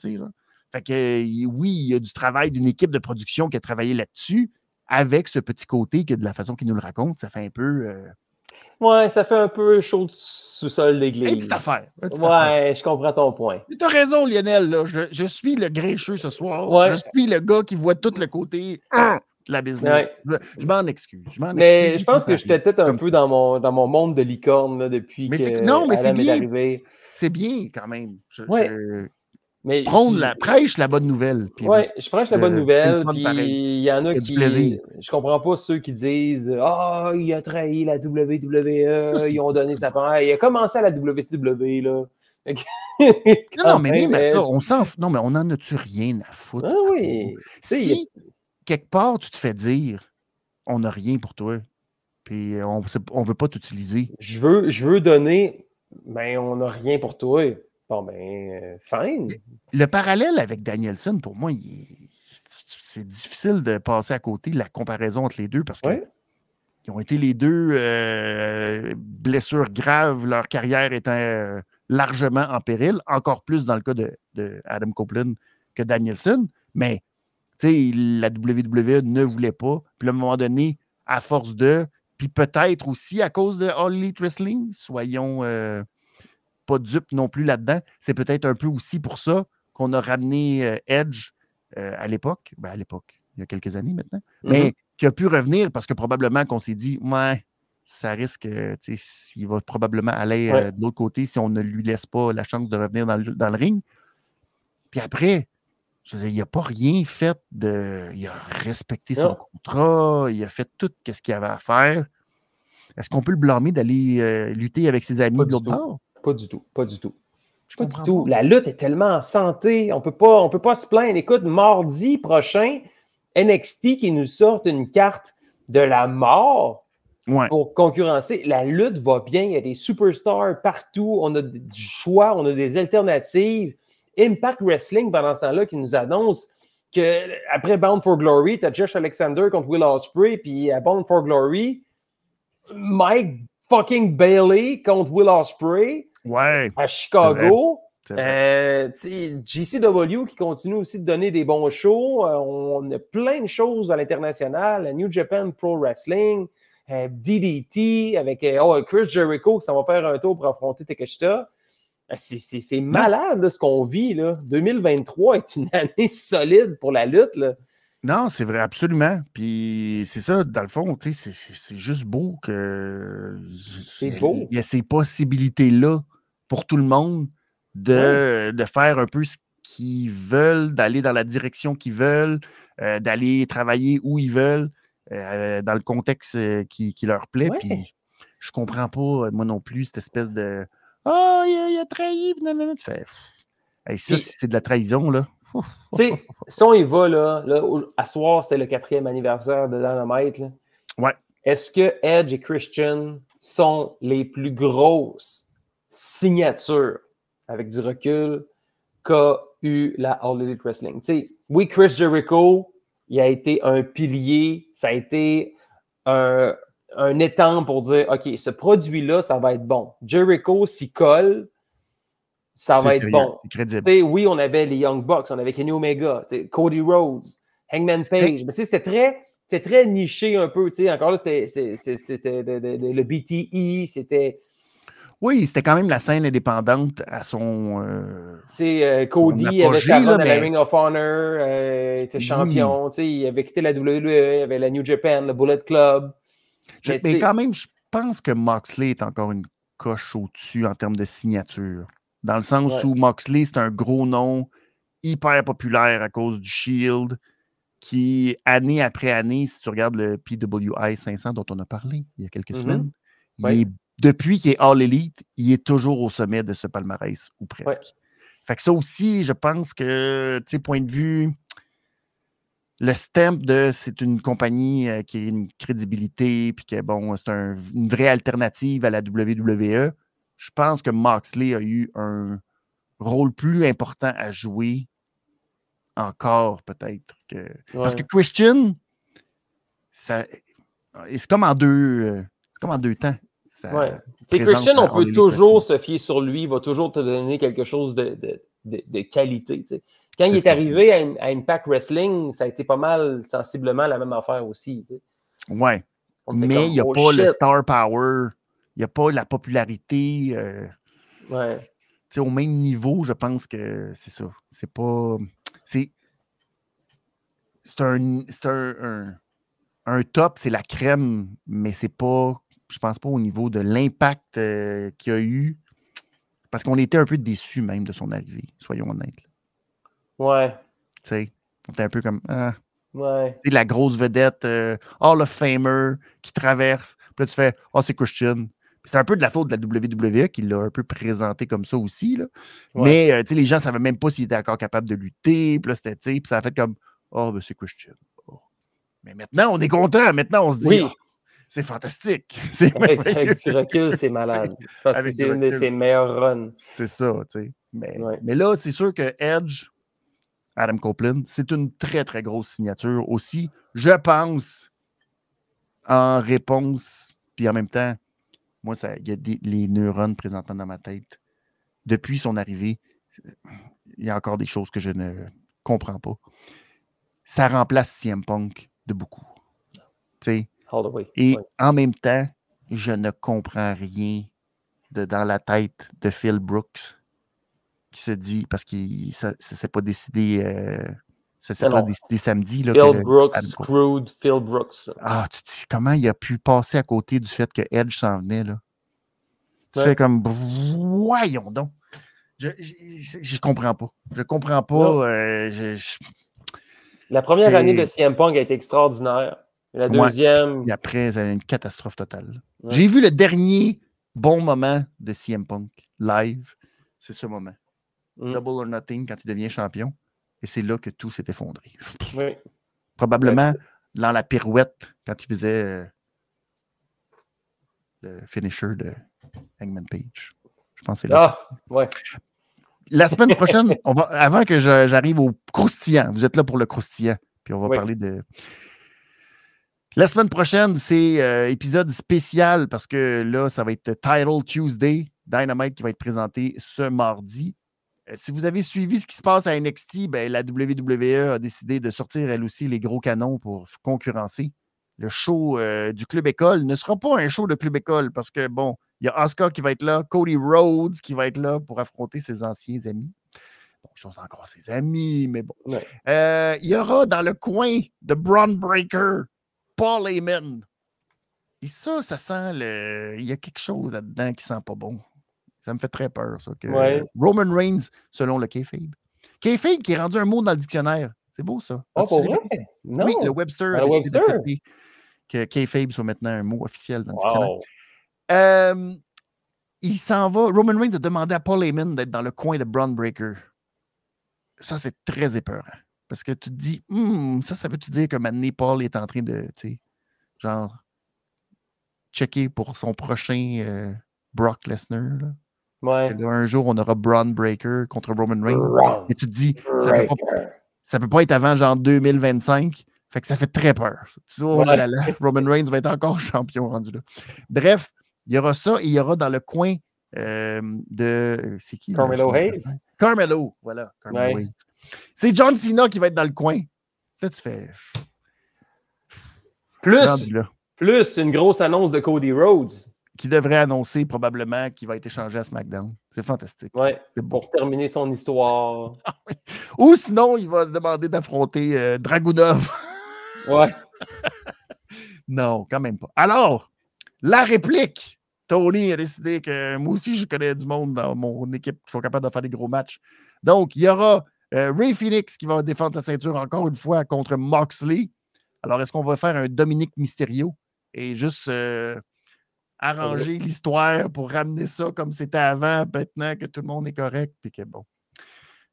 Speaker 2: Fait que oui, il y a du travail d'une équipe de production qui a travaillé là-dessus, avec ce petit côté que de la façon qu'il nous le raconte, ça fait un peu.
Speaker 3: Ouais, ça fait un peu chaud sous-sol d'église.
Speaker 2: petite affaire. une petite affaire.
Speaker 3: Ouais, je comprends ton point.
Speaker 2: Tu as raison, Lionel. Là. Je, je suis le grincheux ce soir.
Speaker 3: Ouais.
Speaker 2: Je suis le gars qui voit tout le côté. Ah, la business. Je, je m'en excuse. Je m'en
Speaker 3: Mais
Speaker 2: excuse.
Speaker 3: je pense que j'étais peut-être un peu dans mon, dans mon monde de licorne là, depuis
Speaker 2: Mais
Speaker 3: que
Speaker 2: c'est- non, mais c'est bien. C'est bien quand même. Je,
Speaker 3: Ouais.
Speaker 2: je-
Speaker 3: Mais
Speaker 2: prône
Speaker 3: je-
Speaker 2: la, prêche la bonne nouvelle.
Speaker 3: Ouais, je prêche la bonne
Speaker 2: euh,
Speaker 3: nouvelle. il y en a qui.
Speaker 2: plaisir.
Speaker 3: Je comprends pas ceux qui disent Ah, il a trahi la WWE,
Speaker 2: Ça,
Speaker 3: ils ont donné sa part. Il a commencé à la WCW, là.
Speaker 2: Non, non, mais
Speaker 3: Edge-
Speaker 2: ça, on s'en fout. Non, mais on en a-tu rien à foutre?
Speaker 3: Ah oui.
Speaker 2: Si quelque part tu te fais dire on n'a rien pour toi, puis euh, on ne veut pas t'utiliser.
Speaker 3: Je veux, je veux donner, mais on n'a rien pour toi. Bon, ben, euh, fine.
Speaker 2: Le parallèle avec Danielson, pour moi, c'est difficile de passer à côté de la comparaison entre les deux parce qu'ils
Speaker 3: Ouais.
Speaker 2: ont été les deux euh, blessures graves, leur carrière étant euh, largement en péril, encore plus dans le cas de, de Adam Copeland que Danielson. Mais la WWE ne voulait pas. Puis à un moment donné, à force de, puis peut-être aussi à cause de All Elite Wrestling, soyons euh, pas dupes non plus là-dedans, c'est peut-être un peu aussi pour ça qu'on a ramené euh, Edge euh, à l'époque, ben, à l'époque, il y a quelques années maintenant,
Speaker 3: Mhm.
Speaker 2: mais qui a pu revenir parce que probablement qu'on s'est dit, ouais, ça risque, s'il va probablement aller
Speaker 3: Ouais.
Speaker 2: de l'autre côté si on ne lui laisse pas la chance de revenir dans le, dans le ring. Puis après, je veux dire, il n'a pas rien fait de. Il a respecté son
Speaker 3: Non.
Speaker 2: contrat, il a fait tout ce qu'il avait à faire. Est-ce qu'on peut le blâmer d'aller euh, lutter avec ses amis
Speaker 3: Pas
Speaker 2: de l'autre bord?
Speaker 3: Pas du tout. Pas du tout.
Speaker 2: Je
Speaker 3: Pas du tout.
Speaker 2: pas.
Speaker 3: La lutte est tellement en santé. On peut pas, on peut pas se plaindre. Écoute, mardi prochain, NXT qui nous sort une carte de la mort
Speaker 2: Ouais.
Speaker 3: pour concurrencer. La lutte va bien. Il y a des superstars partout. On a du choix. On a des alternatives. Impact Wrestling, pendant ce temps-là, qui nous annonce que après Bound for Glory, tu as Josh Alexander contre Will Ospreay, puis à Bound for Glory, Mike fucking Bailey contre Will Ospreay
Speaker 2: Ouais.
Speaker 3: à Chicago. Euh, GCW qui continue aussi de donner des bons shows. Euh, on a plein de choses à l'international. New Japan Pro Wrestling, euh, DDT avec oh, Chris Jericho qui s'en va faire un tour pour affronter Takeshita. Euh, C'est, malade là, ce qu'on vit. Là. 2023 est une année solide pour la lutte. Là.
Speaker 2: Non, c'est vrai, absolument. Puis c'est ça, dans le fond, c'est- juste beau que.
Speaker 3: C'est beau.
Speaker 2: Il y a ces possibilités-là pour tout le monde de, de faire un peu ce qu'ils veulent, d'aller dans la direction qu'ils veulent, euh, d'aller travailler où ils veulent, euh, dans le contexte qui, qui leur plaît. Puis je comprends pas, moi non plus, cette espèce de. Ah, il, a- il a trahi. Tu fais. Hey, ça, c'est de la trahison, là.
Speaker 3: Tu sais, si on y va, là, là, à soir, c'était le quatrième anniversaire de Dynamite. là.
Speaker 2: Ouais.
Speaker 3: Est-ce que Edge et Christian sont les plus grosses signatures, avec du recul, qu'a eu la All Elite Wrestling? Oui, Chris Jericho, il a été un pilier, ça a été un, un étang pour dire, OK, ce produit-là, ça va être bon. Jericho s'y colle, ça va être
Speaker 2: sérieux,
Speaker 3: bon.
Speaker 2: Crédible.
Speaker 3: Oui, on avait les Young Bucks, on avait Kenny Omega, Cody Rhodes, Hangman Page. Mais c'était très, c'était très niché un peu. tu sais. Encore là, c'était le BTE, c'était
Speaker 2: Oui, c'était quand même la scène indépendante à son. euh,
Speaker 3: tu sais, euh, Cody avait sa à la Ring of Honor, euh, il était
Speaker 2: Oui.
Speaker 3: champion. tu sais, Il avait quitté la WWE, il avait la New Japan, le Bullet Club. Mais
Speaker 2: quand même, je pense que Moxley est encore une coche au-dessus en termes de signature. Dans le sens
Speaker 3: Ouais.
Speaker 2: où Moxley, c'est un gros nom hyper populaire à cause du Shield, qui, année après année, si tu regardes le PWI 500 dont on a parlé il y a quelques
Speaker 3: Mhm.
Speaker 2: semaines, il est- depuis qu'il est All Elite, il est toujours au sommet de ce palmarès, ou presque. Fait que ça aussi, je pense que, tu sais, point de vue, le stamp de c'est une compagnie euh, qui a une crédibilité, puis que, bon, c'est un- une vraie alternative à la WWE, je pense que Moxley a eu un rôle plus important à jouer encore, peut-être. Que... Parce que. Christian, ça, c'est comme en deux, euh, c'est comme en deux temps.
Speaker 3: Ouais. Christian, on peut toujours se fier sur lui, il va toujours te donner quelque chose de, de, de- de qualité. Quand il est arrivé à, à Impact Wrestling, ça a été pas mal sensiblement la même affaire aussi. tu sais.
Speaker 2: Ouais. Mais il n'y a
Speaker 3: oh
Speaker 2: pas le star power, il n'y a pas la popularité. euh,
Speaker 3: Ouais.
Speaker 2: tu sais, au même niveau, je pense que c'est ça. C'est pas. C'est. C'est un. C'est un, un- un top, c'est la crème, mais c'est pas, je pense pas au niveau de l'impact euh, qu'il y a eu. Parce qu'on était un peu déçus même de son arrivée, soyons honnêtes.
Speaker 3: Ouais.
Speaker 2: Tu sais, on était un peu comme. ah.
Speaker 3: Ouais.
Speaker 2: Tu sais, la grosse vedette euh, Hall of Famer qui traverse. Puis là, tu fais Oh, c'est Christian. C'est un peu de la faute de la WWE qui l'a un peu présenté comme ça aussi. Là.
Speaker 3: Ouais.
Speaker 2: Mais euh, tu sais, les gens ne savaient même pas s'il était encore capable de lutter. Puis là, c'était, puis ça a fait comme Oh, ben, c'est Christian. Oh. Mais maintenant, on est content. Maintenant, on se dit
Speaker 3: Oui.
Speaker 2: Ah, C'est fantastique. C'est
Speaker 3: Avec, avec du recul, c'est malade. Parce que
Speaker 2: Avec
Speaker 3: c'est une de ses meilleures runs.
Speaker 2: C'est ça, tu sais. Mais,
Speaker 3: Ouais.
Speaker 2: mais là, c'est sûr que Edge, Adam Copeland, c'est une très, très grosse signature aussi. Je pense, en réponse, puis en même temps, moi, ça- il y a des, les neurones présentement dans ma tête. Depuis son arrivée, il y a encore des choses que je ne comprends pas. Ça remplace CM Punk de beaucoup. Et en même temps, je ne comprends rien de, dans la tête de Phil Brooks qui se dit, parce que ça ne s'est pas décidé, euh, ça s'est pas décidé samedi. Là,
Speaker 3: Phil
Speaker 2: que-
Speaker 3: Brooks screwed Phil Brooks.
Speaker 2: Ah, tu te dis comment il a pu passer à côté du fait que Edge s'en venait, là? Tu
Speaker 3: Ouais.
Speaker 2: fais comme, voyons donc. Je, je, je comprends pas. Je comprends pas. euh, je-
Speaker 3: La première année de CM Punk a été extraordinaire. La
Speaker 2: Ouais.
Speaker 3: deuxième,
Speaker 2: Et après, c'est une catastrophe totale.
Speaker 3: Ouais.
Speaker 2: J'ai vu le dernier bon moment de CM Punk live. C'est ce moment.
Speaker 3: Mm.
Speaker 2: Double or Nothing quand il devient champion. Et c'est là que tout s'est effondré.
Speaker 3: oui.
Speaker 2: Probablement dans la pirouette quand il faisait euh, le finisher de Hangman Page. Je pense que c'est là.
Speaker 3: Ah, ouais.
Speaker 2: La semaine prochaine, on va, avant que j'arrive au croustillant, vous êtes là pour le croustillant, puis on va
Speaker 3: Oui.
Speaker 2: parler de. La semaine prochaine, c'est euh, épisode spécial parce que là, ça va être Title Tuesday, Dynamite qui va être présenté ce mardi. Euh, si vous avez suivi ce qui se passe à NXT, ben, la WWE a décidé de sortir elle aussi les gros canons pour concurrencer. Le show euh, du Club École ne sera pas un show de Club École parce que, bon, il y a Oscar qui va être là, Cody Rhodes qui va être là pour affronter ses anciens amis. Donc, ils sont encore ses amis, mais bon.
Speaker 3: Ouais.
Speaker 2: Euh, il y aura dans le coin de Braun Breaker, Paul Heyman. Et ça, ça sent le. Il y a quelque chose là-dedans qui sent pas bon. Ça me fait très peur, ça. Que
Speaker 3: Ouais.
Speaker 2: Roman Reigns, selon le Kayfabe. Kayfabe qui est rendu un mot dans le dictionnaire. C'est beau, ça.
Speaker 3: Oh,
Speaker 2: As-tu
Speaker 3: pour vrai? Non.
Speaker 2: oui, le Webster
Speaker 3: Ah, Webster?
Speaker 2: d'accepter que Kayfabe soit maintenant un mot officiel dans le dictionnaire. Euh, il s'en va. Roman Reigns a demandé à Paul Heyman d'être dans le coin de Braun Breaker. Ça, c'est très épeurant. Parce que tu te dis, Hmm, ça, ça veut-tu dire que maintenant Paul est en train de, tu sais, genre, checker pour son prochain euh, Brock Lesnar. là?
Speaker 3: Ouais.
Speaker 2: Un jour, on aura Braun Breaker contre Roman Reigns. Et tu te dis, ça peut, pas, ça peut pas être avant genre 2025. Fait que ça fait très peur. Tu oh
Speaker 3: Ouais.
Speaker 2: là là, Roman Reigns va être encore champion rendu là. Bref, il y aura ça et il y aura dans le coin euh, de. C'est qui?
Speaker 3: Carmelo Hayes?
Speaker 2: Carmelo, voilà. Carmelo
Speaker 3: Ouais.
Speaker 2: Hayes. C'est John Cena qui va être dans le coin. Là, tu fais.
Speaker 3: Plus, plus une grosse annonce de Cody Rhodes.
Speaker 2: Qui devrait annoncer probablement qu'il va être échangé à SmackDown. C'est fantastique.
Speaker 3: Ouais.
Speaker 2: C'est bon.
Speaker 3: Pour terminer son histoire.
Speaker 2: Ou sinon, il va demander d'affronter euh, Dragunov.
Speaker 3: Ouais.
Speaker 2: Non, quand même pas. Alors, la réplique. Tony a décidé que moi aussi, je connais du monde dans mon équipe qui sont capables de faire des gros matchs. Donc, il y aura euh, Ray Phoenix qui va défendre sa ceinture encore une fois contre Moxley. Alors, est-ce qu'on va faire un Dominique Mysterio et juste euh, arranger l'histoire pour ramener ça comme c'était avant, maintenant que tout le monde est correct, puis que bon.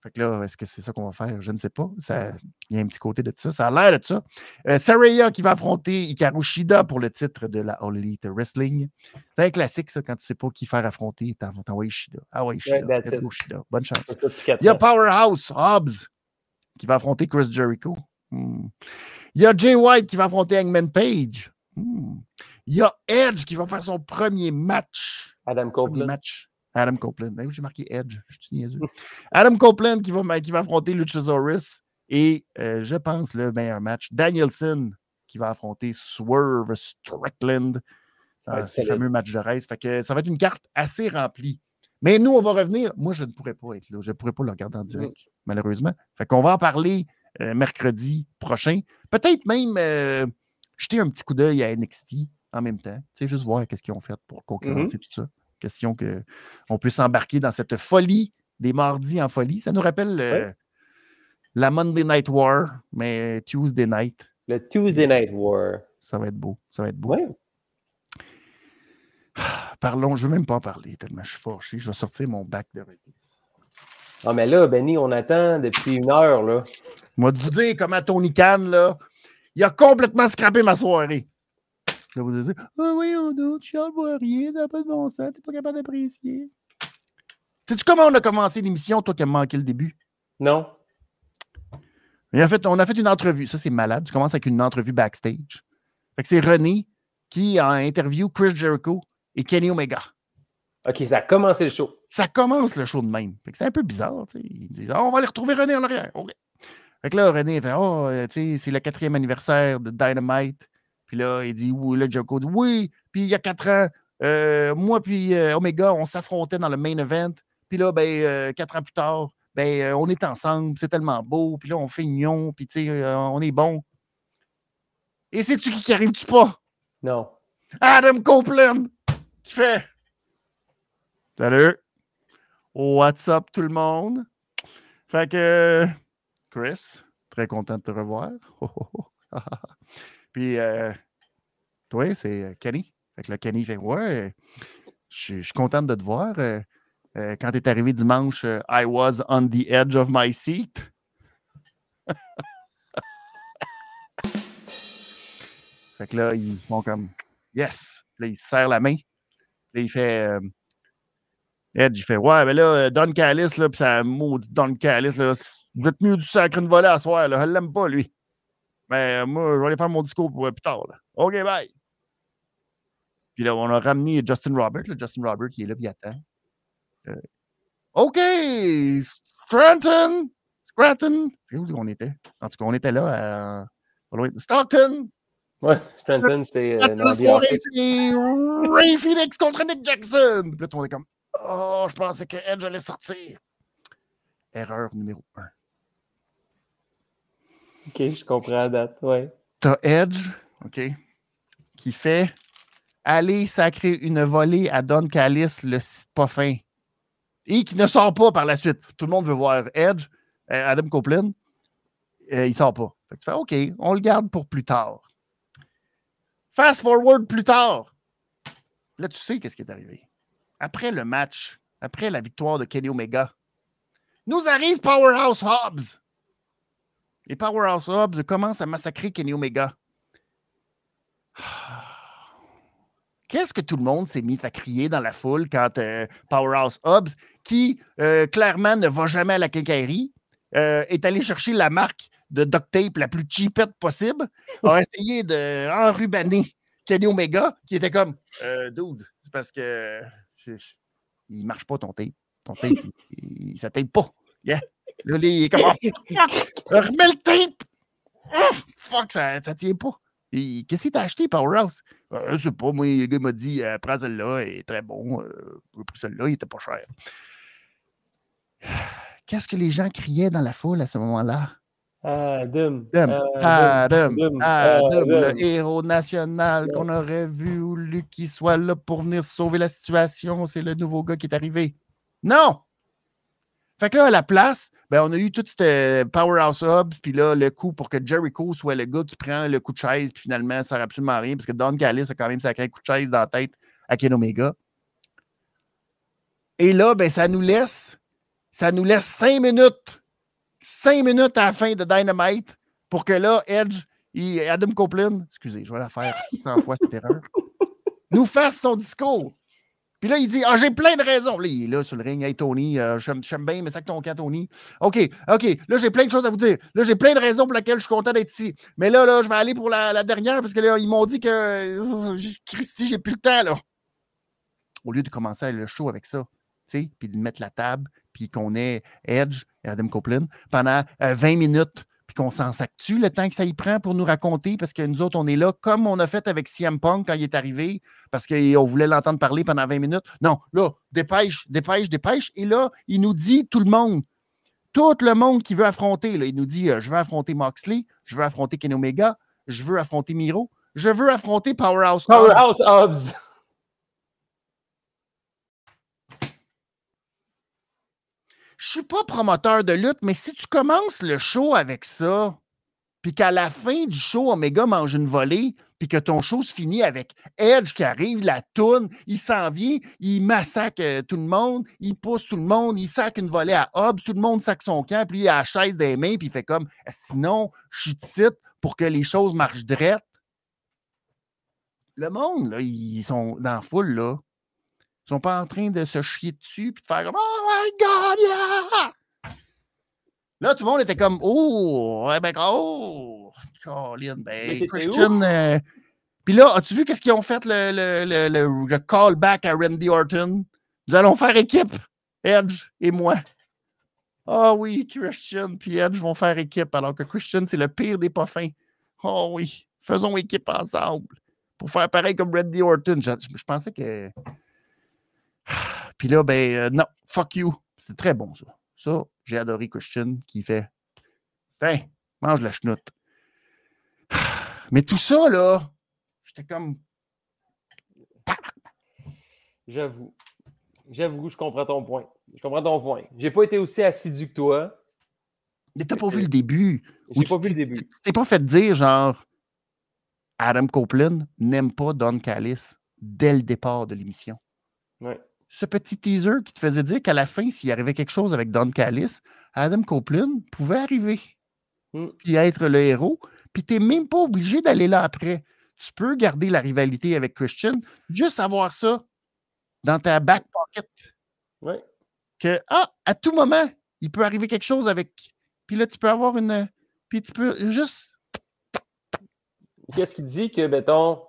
Speaker 2: Fait que là, est-ce que c'est ça qu'on va faire? Je ne sais pas. Ça- Il y a un petit côté de ça. Ça a l'air de ça. Euh, Saraya qui va affronter Hikaru Shida pour le titre de la All Elite Wrestling. C'est un classique, ça, quand tu ne sais pas qui faire affronter, t'en- t'envoies Shida. Ah ouais, Shida. Let's go, Shida. Bonne chance. Il y a. Powerhouse Hobbs qui va affronter Chris Jericho. Hmm. Il y a Jay White qui va affronter Hangman Page. Hmm. Il y a Edge qui va faire son premier match.
Speaker 3: Adam
Speaker 2: Premier
Speaker 3: Copeland.
Speaker 2: match. Adam Copeland. Ben oui, j'ai marqué Edge. Je suis niaiseux. Adam Copeland qui va, qui va affronter Luchasaurus. Et euh, je pense le meilleur match. Danielson qui va affronter Swerve Strickland. Dans
Speaker 3: être
Speaker 2: ces fameux matchs de race. Fait que ça va être une carte assez remplie. Mais nous, on va revenir. Moi, je ne pourrais pas être là. Je ne pourrais pas le regarder en direct, malheureusement. Fait qu'on va en parler euh, mercredi prochain. Peut-être même, euh, jeter un petit coup d'œil à NXT en même temps. Tu sais, juste voir qu'est-ce qu'ils ont fait pour concurrencer tout ça. Question qu'on puisse s'embarquer dans cette folie des mardis en folie. Ça nous rappelle euh, la Monday Night War, mais Tuesday Night.
Speaker 3: Le Tuesday Night War.
Speaker 2: Ça va être beau. Ça va être beau.
Speaker 3: Ouais.
Speaker 2: Parlons, je ne veux même pas en parler tellement je suis fâché. Je vais sortir mon bac de.
Speaker 3: Ah, mais là, Benny, on attend depuis une heure, là.
Speaker 2: Moi, de vous dire comment Tony Khan, là, il a complètement scrappé ma soirée. Je vais vous dire, ah oui, on a, tu ne vois rien, ça n'a pas de bon sens, tu n'es pas capable d'apprécier. Sais-tu comment on a commencé l'émission, toi qui as manqué le début?
Speaker 3: Non.
Speaker 2: Et en fait, on a fait une entrevue. Ça, c'est malade. Tu commences avec une entrevue backstage. Fait que c'est René qui a interview Chris Jericho et Kenny Omega.
Speaker 3: OK, ça a commencé le show.
Speaker 2: Ça commence le show de même. Fait que c'est un peu bizarre. tu sais. Ils disent Ah, on va aller retrouver René en arrière. OK. Fait que là, René fait Oh, c'est le quatrième anniversaire de Dynamite. Puis là, il dit Oui, là, Jericho dit Oui. Puis il y a quatre ans, euh, moi puis euh, Omega, on s'affrontait dans le main event. Puis là, ben, euh, quatre ans plus tard, ben, on est ensemble, c'est tellement beau. Puis là, on fait union, puis tu sais, on est bon. Et qui qui arrive-tu pas?
Speaker 3: Non.
Speaker 2: Adam Copeland qui fait Salut. What's up tout le monde? Fait que Chris, très content de te revoir. Puis euh, toi, c'est euh, Kenny. Fait que là, Kenny fait Ouais, je suis- je suis content de te voir. Euh, euh, quand tu es arrivé dimanche, euh, I was on the edge of my seat. fait que là, ils font comme Yes. Là, il se serre la main. Là, il fait. euh, Edge, il fait Ouais, mais là, euh, Don Callis, là, puis ça maudit Don Callis, là, vous êtes mieux du sacre une volée à soir, là. Je l'aime pas, lui. Mais euh, moi, je vais aller faire mon discours pour, euh, plus tard, là. OK, bye. Puis là, on a ramené Justin Robert, là, Justin Robert qui est là, puis il attend. Euh, OK, Scranton, Scranton. C'est où qu'on était? En tout cas, on était là à. de- Stockton!
Speaker 3: Ouais, Stanton, c'est euh,
Speaker 2: La soirée, c'est Ray Phoenix contre Nick Jackson. Puis là, tout le monde est comme Oh, je pensais que Edge allait sortir. Erreur numéro un.
Speaker 3: OK, je comprends la date, ouais.
Speaker 2: T'as Edge, OK, qui fait aller sacrer une volée à Don Callis, le pas fin. Et qui ne sort pas par la suite. Tout le monde veut voir Edge, euh, Adam Copeland. Euh, il sort pas. Fait que tu fais OK, on le garde pour plus tard. Fast forward plus tard. Là, tu sais qu'est-ce qui est arrivé. Après le match, après la victoire de Kenny Omega, nous arrive Powerhouse Hobbs. Et Powerhouse Hobbs commence à massacrer Kenny Omega. Qu'est-ce que tout le monde s'est mis à crier dans la foule quand euh, Powerhouse Hobbs, qui euh, clairement ne va jamais à la quincaillerie, euh, est allé chercher la marque de duct tape la plus cheapette possible, a essayé d'enrubaner Kenny Omega, qui était comme Dude, c'est parce que je- je- il marche pas ton tape. Ton tape, il, il- ça tape pas. Yeah. Là, il est comme Ah, Remets le tape! Ah, fuck, ça, ça tient pas. Et Qu'est-ce que t'as acheté, Powerhouse? Euh, je sais pas, moi, le gars m'a dit euh, prends celle-là, il est très bon. Euh, pris celle-là, il était pas cher. Qu'est-ce que les gens criaient dans la foule à ce moment-là?
Speaker 3: Adam.
Speaker 2: Adam, Adam,
Speaker 3: Adam,
Speaker 2: Adam, le héros national qu'on aurait voulu qu'il soit là pour venir sauver la situation. C'est le nouveau gars qui est arrivé. Non! Fait que là, à la place, ben, on a eu tout ce Powerhouse Hubs, puis là, le coup pour que Jericho soit le gars qui prend le coup de chaise, puis finalement, ça sert absolument à rien, parce que Don Callis a quand même sacré un coup de chaise dans la tête à Ken Omega. Et là, ben, ça nous laisse, ça nous laisse cinq minutes, cinq minutes à la fin de Dynamite pour que là, Edge et Adam Copeland, excusez, je vais la faire 100 fois cette erreur, nous fasse son discours. Puis là, il dit Ah, j'ai plein de raisons. Là, il est là sur le ring. Hey, Tony, euh, j'aime bien, mais ça que ton camp, Tony. OK, OK. Là, j'ai plein de choses à vous dire. Là, j'ai plein de raisons pour lesquelles je suis content d'être ici. Mais là, là, je vais aller pour la, dernière parce que là, ils m'ont dit que. euh, Christy, j'ai plus le temps, là. Au lieu de commencer le show avec ça, tu sais, puis de mettre la table, puis qu'on ait Edge et Adam Copeland pendant euh, 20 minutes, qu'on s'en s'actue le temps que ça y prend pour nous raconter, parce que nous autres, on est là, comme on a fait avec CM Punk quand il est arrivé, parce qu'on voulait l'entendre parler pendant 20 minutes. Non, là, dépêche, dépêche, dépêche. Et là, il nous dit, tout le monde, tout le monde qui veut affronter, il nous dit, euh, je veux affronter Moxley, je veux affronter Kenny Omega, je veux affronter Miro, Je veux affronter Powerhouse.
Speaker 3: Powerhouse Hobbs.
Speaker 2: Je suis pas promoteur de lutte, mais si tu commences le show avec ça, puis qu'à la fin du show, Omega mange une volée, puis que ton show se finit avec Edge qui arrive, la toune, il s'en vient, il massacre euh, tout le monde, il pousse tout le monde, il sac une volée à Hobbs, tout le monde sac son camp, puis il a des mains, puis il fait comme sinon, je suis pour que les choses marchent drettes. Le monde, là, ils sont dans la foule, là. Ils sont pas en train de se chier dessus puis de faire comme Oh my God, yeah! Là, tout le monde était comme Oh, ouais, ben, oh, Colin, ben, Christian. euh, Puis là, as-tu vu qu'est-ce qu'ils ont fait le, le, le, le, callback à Randy Orton? Nous allons faire équipe, Edge et moi. Ah oui, Christian puis Edge vont faire équipe, alors que Christian, c'est le pire des pas fins. Oh oui, faisons équipe ensemble pour faire pareil comme Randy Orton. Je, je pensais que. Puis là, ben euh, non, fuck you. C'était très bon, ça. Ça, j'ai adoré Christian qui fait. Tiens, mange la chenoute. Mais tout ça, là, j'étais comme.
Speaker 3: J'avoue. J'avoue, je comprends ton point. Je comprends ton point. J'ai pas été aussi assidu que toi.
Speaker 2: Mais t'as pas vu le début.
Speaker 3: J'ai pas vu le début.
Speaker 2: T'es pas fait dire, genre, Adam Copeland n'aime pas Don Callis dès le départ de l'émission.
Speaker 3: Ouais.
Speaker 2: Ce petit teaser qui te faisait dire qu'à la fin, s'il arrivait quelque chose avec Don Callis, Adam Copeland pouvait arriver
Speaker 3: Hmm.
Speaker 2: puis être le héros. Puis t'es même pas obligé d'aller là après. Tu peux garder la rivalité avec Christian, juste avoir ça dans ta back pocket.
Speaker 3: Ouais.
Speaker 2: Que, ah, à tout moment, il peut arriver quelque chose avec. Puis là, tu peux avoir une. Puis tu peux juste.
Speaker 3: Qu'est-ce qu'il dit que, mettons,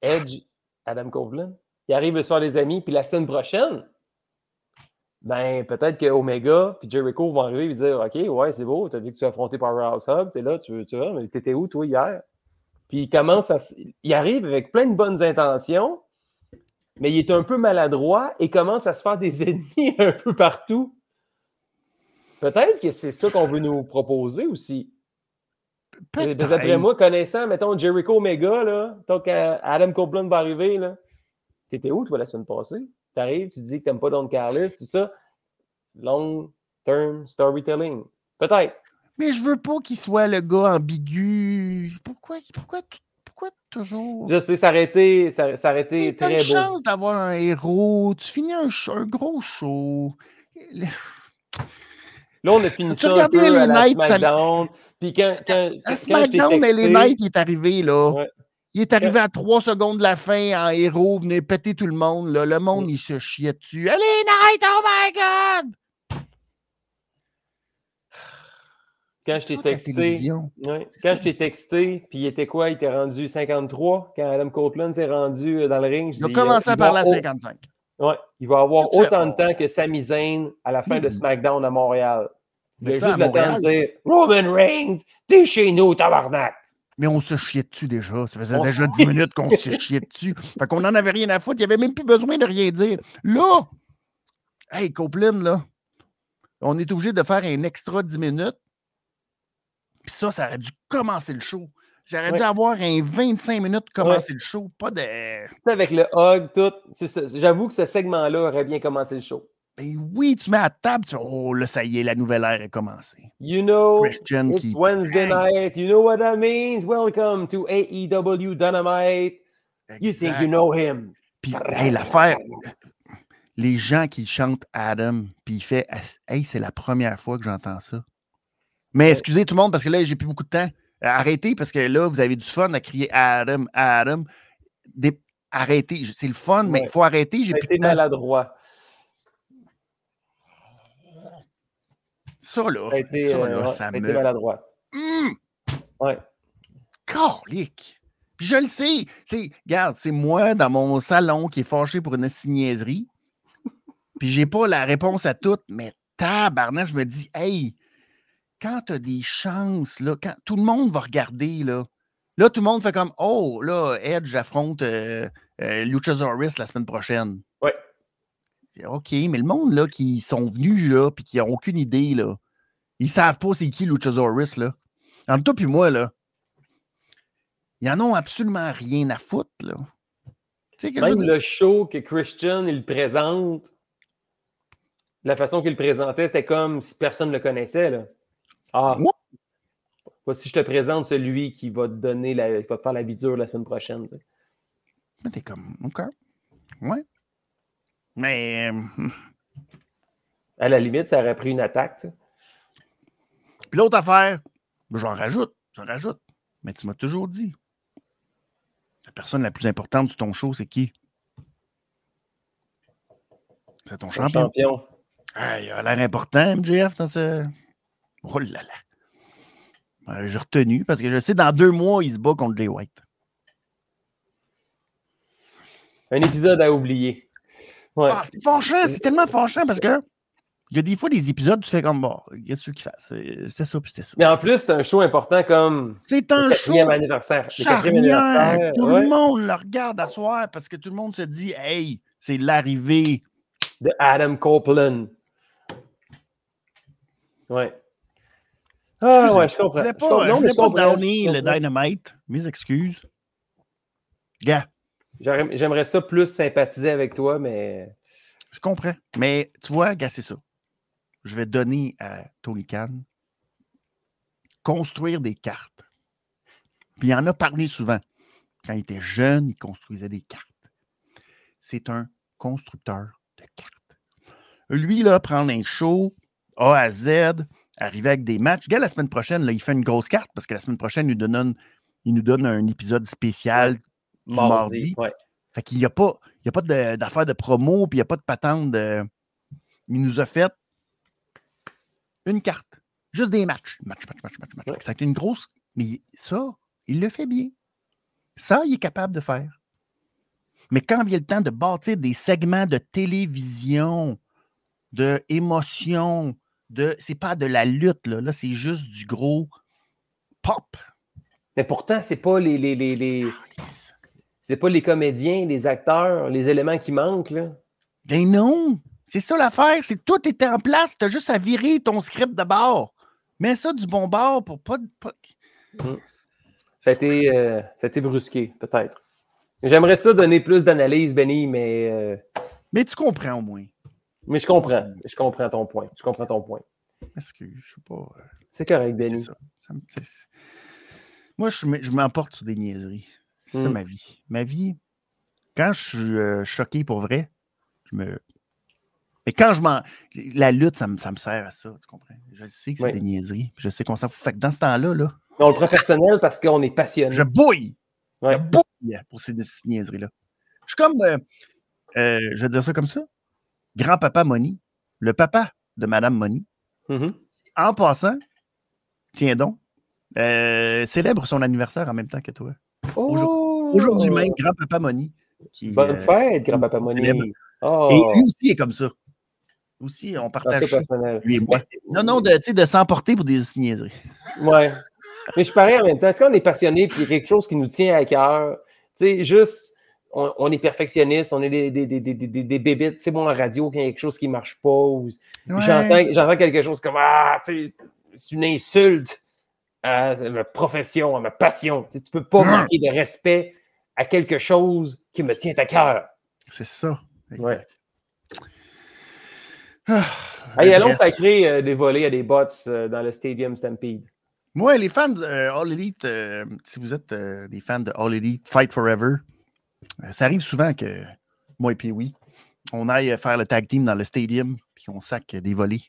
Speaker 3: Edge, Adam Copeland, il arrive le soir des amis, puis la semaine prochaine, ben peut-être que Omega puis Jericho vont arriver et dire OK, ouais, c'est beau, tu as dit que tu as affronté Powerhouse Hub, c'est là, tu veux, tu vois, mais t'étais où, toi, hier? Puis il commence à. Il arrive avec plein de bonnes intentions, mais il est un peu maladroit et commence à se faire des ennemis un peu partout. Peut-être que c'est ça qu'on veut nous proposer aussi. D'après moi, connaissant, mettons, Jericho Omega, là, tant qu'Adam Copeland va arriver, là, t'étais où, toi, la semaine passée? T'arrives, tu dis que t'aimes pas Don Carlos, tout ça. Long-term storytelling. Peut-être.
Speaker 2: Mais je veux pas qu'il soit le gars ambigu. Pourquoi, pourquoi, pourquoi toujours?
Speaker 3: Je sais, ça ça, ça aurait été
Speaker 2: Mais T'as
Speaker 3: très
Speaker 2: une
Speaker 3: beau.
Speaker 2: chance d'avoir un héros. Tu finis un, gros show.
Speaker 3: Là, on a fini ça un peu à
Speaker 2: les
Speaker 3: la
Speaker 2: Knights, ça-
Speaker 3: SmackDown. Puis quand,
Speaker 2: À SmackDown, mais les Knights, il est arrivé, là.
Speaker 3: Ouais.
Speaker 2: Il est arrivé à trois secondes de la fin en héros, venait péter tout le monde. Là. Le monde, il se chiait dessus. Allez, Knight, oh my God!
Speaker 3: Quand je t'ai texté. Ouais. Quand
Speaker 2: ça.
Speaker 3: je t'ai texté, puis il était quoi? Il était rendu 53. Quand Adam Copeland s'est rendu euh, dans le ring, je
Speaker 2: Il a commencé
Speaker 3: euh,
Speaker 2: à parler à
Speaker 3: il va-
Speaker 2: 55.
Speaker 3: Ouais, il va avoir autant de temps que Sami Zayn à la fin de
Speaker 2: Mhm.
Speaker 3: SmackDown à Montréal. Il
Speaker 2: Mais
Speaker 3: a juste le temps de dire Roman Reigns, t'es chez nous, tabarnak!
Speaker 2: Mais on se chiait dessus déjà. Ça faisait
Speaker 3: On
Speaker 2: déjà
Speaker 3: se-
Speaker 2: 10 minutes qu'on se chiait dessus. Fait qu'on n'en avait rien à foutre. Il n'y avait même plus besoin de rien dire. Là, hey, Copeland, là, on est obligé de faire un extra 10 minutes. Puis ça, ça aurait dû commencer le show. J'aurais dû
Speaker 3: Ouais.
Speaker 2: avoir un 25 minutes pour commencer le show. Pas de.
Speaker 3: Avec le hug, tout. c'est ça. J'avoue que ce segment-là aurait bien commencé le show.
Speaker 2: Ben oui, tu mets à table, tu oh là, ça y est, la nouvelle ère est commencée.
Speaker 3: You know,
Speaker 2: Christian
Speaker 3: it's
Speaker 2: qui.
Speaker 3: Wednesday night. You know what that means? Welcome to AEW Dynamite. You think
Speaker 2: Exact.
Speaker 3: you know him.
Speaker 2: Puis, hey, l'affaire, les gens qui chantent Adam, puis il fait Hey, c'est la première fois que j'entends ça. Mais excusez tout le monde parce que là, j'ai plus beaucoup de temps. Arrêtez parce que là, vous avez du fun à crier Adam, Adam. Des- Arrêtez, c'est le fun, mais il faut arrêter. J'ai plus de temps.
Speaker 3: maladroit.
Speaker 2: Ça, là,
Speaker 3: Ça a été,
Speaker 2: ça,
Speaker 3: euh,
Speaker 2: là,
Speaker 3: ouais,
Speaker 2: ça
Speaker 3: ça a été
Speaker 2: me.
Speaker 3: maladroit.
Speaker 2: Hum,
Speaker 3: Ouais.
Speaker 2: calique. Puis je le sais. Regarde, c'est moi dans mon salon qui est fâché pour une niaiserie. Puis j'ai pas la réponse à tout, mais tabarnak, je me dis, hey, quand tu as des chances, là, quand tout le monde va regarder, là, là, tout le monde fait comme, oh, là, Edge affronte euh, euh, Luchasaurus la semaine prochaine. OK, mais le monde, là, qui sont venus, là, puis qui n'ont aucune idée, là, ils savent pas c'est qui Luchasaurus, là. Entre toi puis moi, là, Ils en ont absolument rien à foutre, là. Que
Speaker 3: Même le show que Christian, il présente, la façon qu'il le présentait, c'était comme si personne ne le connaissait. Là. Ah, voici, je te présente celui qui va te donner la, qui va te faire la vie dure la semaine prochaine.
Speaker 2: Mais T'es comme, OK. Ouais. Mais, euh,
Speaker 3: À la limite, ça aurait pris une attaque. tu sais.
Speaker 2: puis l'autre affaire, j'en rajoute, j'en rajoute. Mais tu m'as toujours dit, la personne la plus importante sur ton show, c'est qui? C'est ton
Speaker 3: Ton
Speaker 2: champion.
Speaker 3: champion.
Speaker 2: Ah, il a l'air important, MJF, dans ce. Oh là là. Euh, J'ai retenu parce que je sais, dans deux mois, il se bat contre Jay White.
Speaker 3: Un épisode à oublier. Ouais.
Speaker 2: Ah, c'est fâchant, c'est tellement fâchant parce que il y a des fois des épisodes, tu fais comme bon, qu'est-ce qu'il fasse? C'est- C'était ça, puis c'était ça.
Speaker 3: Mais en plus, c'est un show important comme
Speaker 2: C'est
Speaker 3: le
Speaker 2: un show
Speaker 3: quatrième anniversaire. Le
Speaker 2: charnière.
Speaker 3: anniversaire.
Speaker 2: Tout
Speaker 3: ouais,
Speaker 2: le monde le regarde à soir parce que tout le monde se dit Hey, c'est l'arrivée.
Speaker 3: de Adam Copeland. Ouais. Ah
Speaker 2: Excusez,
Speaker 3: ouais, je comprends.
Speaker 2: Je voulais
Speaker 3: Je
Speaker 2: pas,
Speaker 3: comprends.
Speaker 2: je voulais
Speaker 3: je
Speaker 2: pas downer le dynamite. Mes excuses. Gars,
Speaker 3: J'aimerais ça plus sympathiser avec toi, mais
Speaker 2: Je comprends. Mais tu vois, gars, c'est ça. Je vais donner à Tony Khan construire des cartes. Puis il en a parlé souvent. Quand il était jeune, il construisait des cartes. C'est un constructeur de cartes. Lui, là, prendre un show A à Z, arriver avec des matchs. Gars, la semaine prochaine, là, il fait une grosse carte parce que la semaine prochaine, il nous donne, il nous donne un épisode spécial mardi.
Speaker 3: mardi. Ouais.
Speaker 2: fait qu'il n'y a pas, il y a pas de- d'affaires de, promo, puis il n'y a pas de patente de. Il nous a fait une carte. Juste des matchs. Match, match, match, match, match.
Speaker 3: Ouais.
Speaker 2: Ça a été une grosse. Mais ça, il le fait bien. Ça, il est capable de faire. Mais quand vient le temps de bâtir des segments de télévision, de émotion, de. C'est pas de la lutte, là. Là, c'est juste du gros pop.
Speaker 3: Mais pourtant, c'est pas les, les, les, les- c'est pas les comédiens, les acteurs, les éléments qui manquent. Là.
Speaker 2: Ben non! C'est ça l'affaire, c'est tout était en place. Tu as juste à virer ton script de bord. Mets ça du bon bord pour pas. de- pas-
Speaker 3: Ça a été, euh, ça a été brusqué, peut-être. J'aimerais ça donner plus d'analyse, Benny, mais, euh,
Speaker 2: Mais tu comprends au moins.
Speaker 3: mais je comprends. Je comprends ton point. Je comprends ton point.
Speaker 2: Parce que je sais pas. euh,
Speaker 3: C'est correct, Benny.
Speaker 2: ça. Ça me- c'est- c'est- Moi, je m'emporte sur des niaiseries. C'est ça
Speaker 3: Hmm.
Speaker 2: ma vie. Ma vie, quand je suis euh, choqué pour vrai, je me. Mais quand je m'en. La lutte, ça me, ça me sert à ça, tu comprends? Je sais que c'est
Speaker 3: Oui.
Speaker 2: des niaiseries. Je sais qu'on s'en fout. Fait que dans ce temps-là, là,
Speaker 3: on le prend personnel parce qu'on est passionné.
Speaker 2: je bouille.
Speaker 3: Ouais.
Speaker 2: Je bouille pour ces, ces niaiseries-là. Je suis comme. euh, euh, je vais dire ça comme ça. Grand-papa Money, le papa de Madame Money,
Speaker 3: Mhm.
Speaker 2: en passant, tiens donc, célèbre son anniversaire en même temps que toi.
Speaker 3: Oh!
Speaker 2: Aujourd'hui même, grand-papa Money. Qui,
Speaker 3: Bonne
Speaker 2: euh,
Speaker 3: fête, grand-papa
Speaker 2: célèbre.
Speaker 3: Oh!
Speaker 2: Et lui aussi est comme ça. Aussi, on partage ça,
Speaker 3: personnel.
Speaker 2: lui et moi. Non, non, de, de s'emporter pour des niaiseries.
Speaker 3: Ouais. Mais je pareil en même temps. Est-ce qu'on est passionné puis il y a quelque chose qui nous tient à cœur? Tu sais, juste, on, on est perfectionniste, on est des, des, des, des, des, bébites. Tu sais, moi, en radio, quand il y a quelque chose qui ne marche pas, ou
Speaker 2: Ouais.
Speaker 3: j'entends, quelque chose comme Ah, tu sais, c'est une insulte à ma profession, à ma passion. Tu ne peux pas manquer de respect à quelque chose qui me tient à cœur.
Speaker 2: C'est ça. Exact.
Speaker 3: Ouais.
Speaker 2: Ah,
Speaker 3: Hey, allons sacrer euh, des volets à des bots euh, dans le Stadium Stampede.
Speaker 2: Moi, les fans de euh, All Elite, euh, si vous êtes des fans de All Elite Fight Forever, ça arrive souvent que moi et puis oui, on aille faire le tag team dans le stadium puis qu'on sac des volets.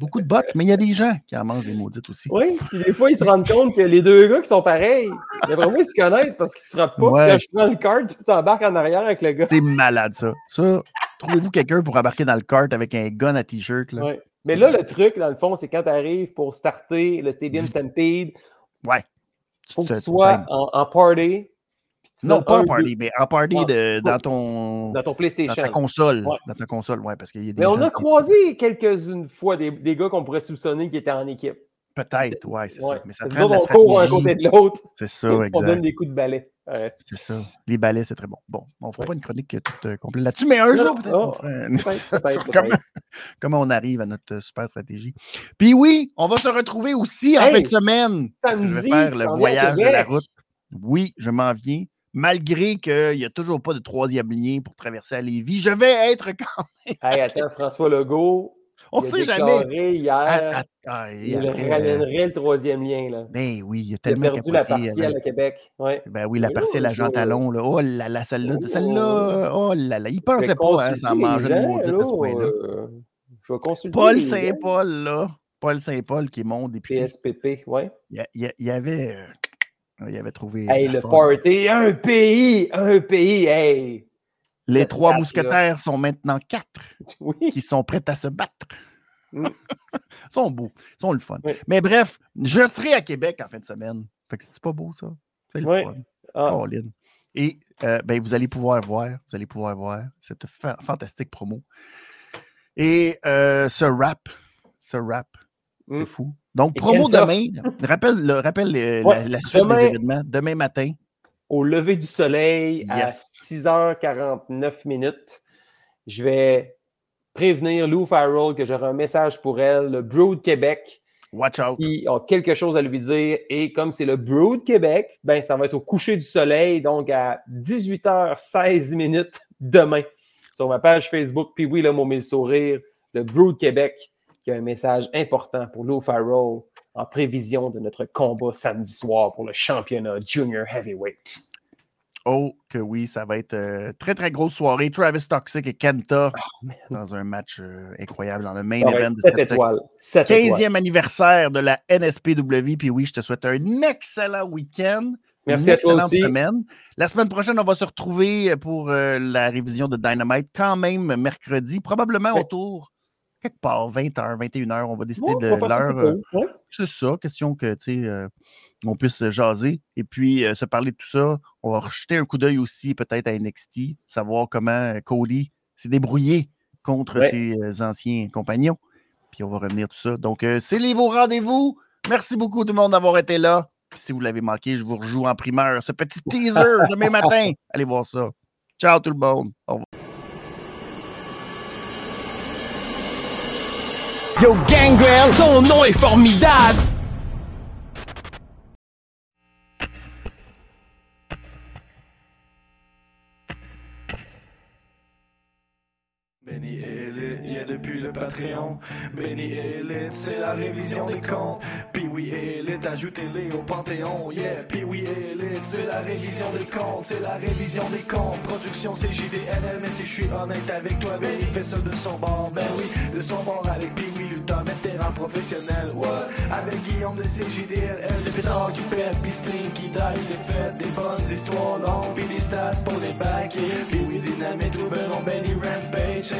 Speaker 2: Beaucoup de bots, mais il y a des gens qui en mangent des maudites aussi.
Speaker 3: Oui, puis des fois, ils se rendent compte que les deux gars qui sont pareils, mais vraiment, ils se connaissent parce qu'ils se frappent pas.
Speaker 2: Ouais.
Speaker 3: Quand je prends le card, puis tu embarques en arrière avec le gars.
Speaker 2: C'est malade, ça. Ça, trouvez-vous quelqu'un pour embarquer dans le kart avec un gun à t-shirt? Là?
Speaker 3: Ouais. Mais là, le truc, dans le fond, c'est quand tu arrives pour starter le Stadium Stampede,
Speaker 2: Ouais.
Speaker 3: il faut que tu sois en, en party.
Speaker 2: Non, pas en party, mais en party
Speaker 3: Ah,
Speaker 2: de,
Speaker 3: pas-
Speaker 2: dans ton.
Speaker 3: Dans ton
Speaker 2: Dans
Speaker 3: PlayStation.
Speaker 2: ta console.
Speaker 3: Ouais.
Speaker 2: Dans ta console, ouais, parce qu'il y a des
Speaker 3: Mais on a croisé quelques-unes fois des, des gars qu'on pourrait soupçonner qui étaient en équipe.
Speaker 2: Peut-être, ouais, c'est
Speaker 3: Ouais.
Speaker 2: ça. Mais ça prend de la
Speaker 3: on court un
Speaker 2: stratégie.
Speaker 3: côté de l'autre.
Speaker 2: C'est ça,
Speaker 3: on
Speaker 2: exact.
Speaker 3: donne des coups de balai. Ouais.
Speaker 2: C'est ça. Les balais, c'est très bon. Bon, on fera
Speaker 3: Ouais.
Speaker 2: pas une chronique euh, toute euh, complète là-dessus, mais un
Speaker 3: Non,
Speaker 2: jour, peut-être,
Speaker 3: oh,
Speaker 2: on fera comment, on arrive à notre euh, super stratégie. Puis oui, on va se retrouver aussi en
Speaker 3: Hey,
Speaker 2: fin de semaine. parce que je vais
Speaker 3: samedi,
Speaker 2: faire le voyage de la route. Oui, je m'en viens. Malgré qu'il n'y a toujours pas de troisième lien pour traverser à Lévis, je vais être quand même.
Speaker 3: Hey, attends, François Legault.
Speaker 2: On
Speaker 3: il
Speaker 2: sait jamais.
Speaker 3: hier.
Speaker 2: Ah, ah, et
Speaker 3: il
Speaker 2: après, euh,
Speaker 3: ramènerait le troisième lien. Là.
Speaker 2: ben oui, il a
Speaker 3: Il a
Speaker 2: tellement
Speaker 3: perdu la partielle à Québec. Ouais.
Speaker 2: Ben oui, la
Speaker 3: Mais
Speaker 2: partielle à Jean
Speaker 3: je-
Speaker 2: Talon, là. Oh là là, celle-là,
Speaker 3: Oh.
Speaker 2: celle-là, oh là là. Il pensait pas, hein,
Speaker 3: consulter
Speaker 2: s'en manger de
Speaker 3: gens,
Speaker 2: maudit à ce point-là.
Speaker 3: euh, Je vais consulter.
Speaker 2: Paul. Saint-Paul, là. Paul Saint-Paul, qui est mon député.
Speaker 3: PSPP.
Speaker 2: Il, y y a- il y avait. euh, il avait trouvé.
Speaker 3: Hey, le
Speaker 2: forme.
Speaker 3: party, un pays, un pays, hey!
Speaker 2: Les trois mousquetaires sont maintenant quatre
Speaker 3: Oui.
Speaker 2: qui sont prêts à se battre.
Speaker 3: Mm.
Speaker 2: Ils sont beaux, ils sont le fun.
Speaker 3: Oui.
Speaker 2: Mais bref, je serai à Québec en fin de semaine. Fait que c'est pas beau, ça? C'est le
Speaker 3: Oui.
Speaker 2: fun.
Speaker 3: Ah,
Speaker 2: Colin. Et euh, ben, vous allez pouvoir voir, vous allez pouvoir voir cette fa- fantastique promo. Et euh, ce rap, ce rap, c'est
Speaker 3: Mm.
Speaker 2: fou. Donc,
Speaker 3: Et
Speaker 2: promo demain. Rappelle, le, rappelle
Speaker 3: Ouais,
Speaker 2: la, la suite
Speaker 3: demain-
Speaker 2: des événements. Demain matin.
Speaker 3: au lever du soleil à
Speaker 2: Yes.
Speaker 3: 6h49 minutes, je vais prévenir Lou Farrell que j'aurai un message pour elle, le Brood Québec,
Speaker 2: Watch out.
Speaker 3: qui a quelque chose à lui dire. Et comme c'est le Brood Québec, ben, ça va être au coucher du soleil, donc à 18h16 minutes demain. Sur ma page Facebook, puis oui, là, mon mille sourire, le Brood Québec, a un message important pour Lou Farrell en prévision de notre combat samedi soir pour le championnat Junior Heavyweight.
Speaker 2: Oh, que oui, ça va être euh, très, très grosse soirée. Travis Toxic et Kenta
Speaker 3: man.
Speaker 2: dans un match euh, incroyable dans le main event de cette
Speaker 3: étoiles. Sept étoiles.
Speaker 2: 15e anniversaire de la NSPW. Puis oui, je te souhaite un excellent week-end.
Speaker 3: Merci
Speaker 2: une
Speaker 3: à toi
Speaker 2: excellente
Speaker 3: aussi.
Speaker 2: semaine. La semaine prochaine, on va se retrouver pour euh, la révision de Dynamite, quand même mercredi, probablement autour, quelque part, 20h, 21h. On va décider de l'heure. euh. C'est ça, question que, tu sais, euh, on puisse jaser et puis euh, se parler de tout ça. On va rejeter un coup d'œil aussi peut-être à NXT, savoir comment euh, Cody s'est débrouillé contre ses euh, anciens compagnons. Puis on va revenir tout ça. Donc, euh, c'est les vos rendez-vous. Merci beaucoup tout le monde d'avoir été là. Puis si vous l'avez manqué, je vous rejoue en primeur ce petit teaser demain matin. Allez voir ça. Ciao tout le monde. Au revoir.
Speaker 1: Yo Gangrel, ton nom est formidable
Speaker 4: Benny Elite, yeah depuis le Patreon. Benny Elite, c'est la révision des comptes. Puis oui Elite, ajoutez-les au Panthéon. Yeah, puis oui Elite, c'est la révision des comptes. C'est la révision des comptes. Production JDNL, mais si je suis honnête avec toi, Benny fait ça de son bord. Ben oui, de son bord avec puis oui Luther, vétéran professionnel. What? Avec Guillaume de CJDLL, de pétard qui pète, puis string qui die, c'est fait. Des bonnes histoires longues, puis des stats pour les backer. Puis oui, dynamite, Ruben, Benny Rampage,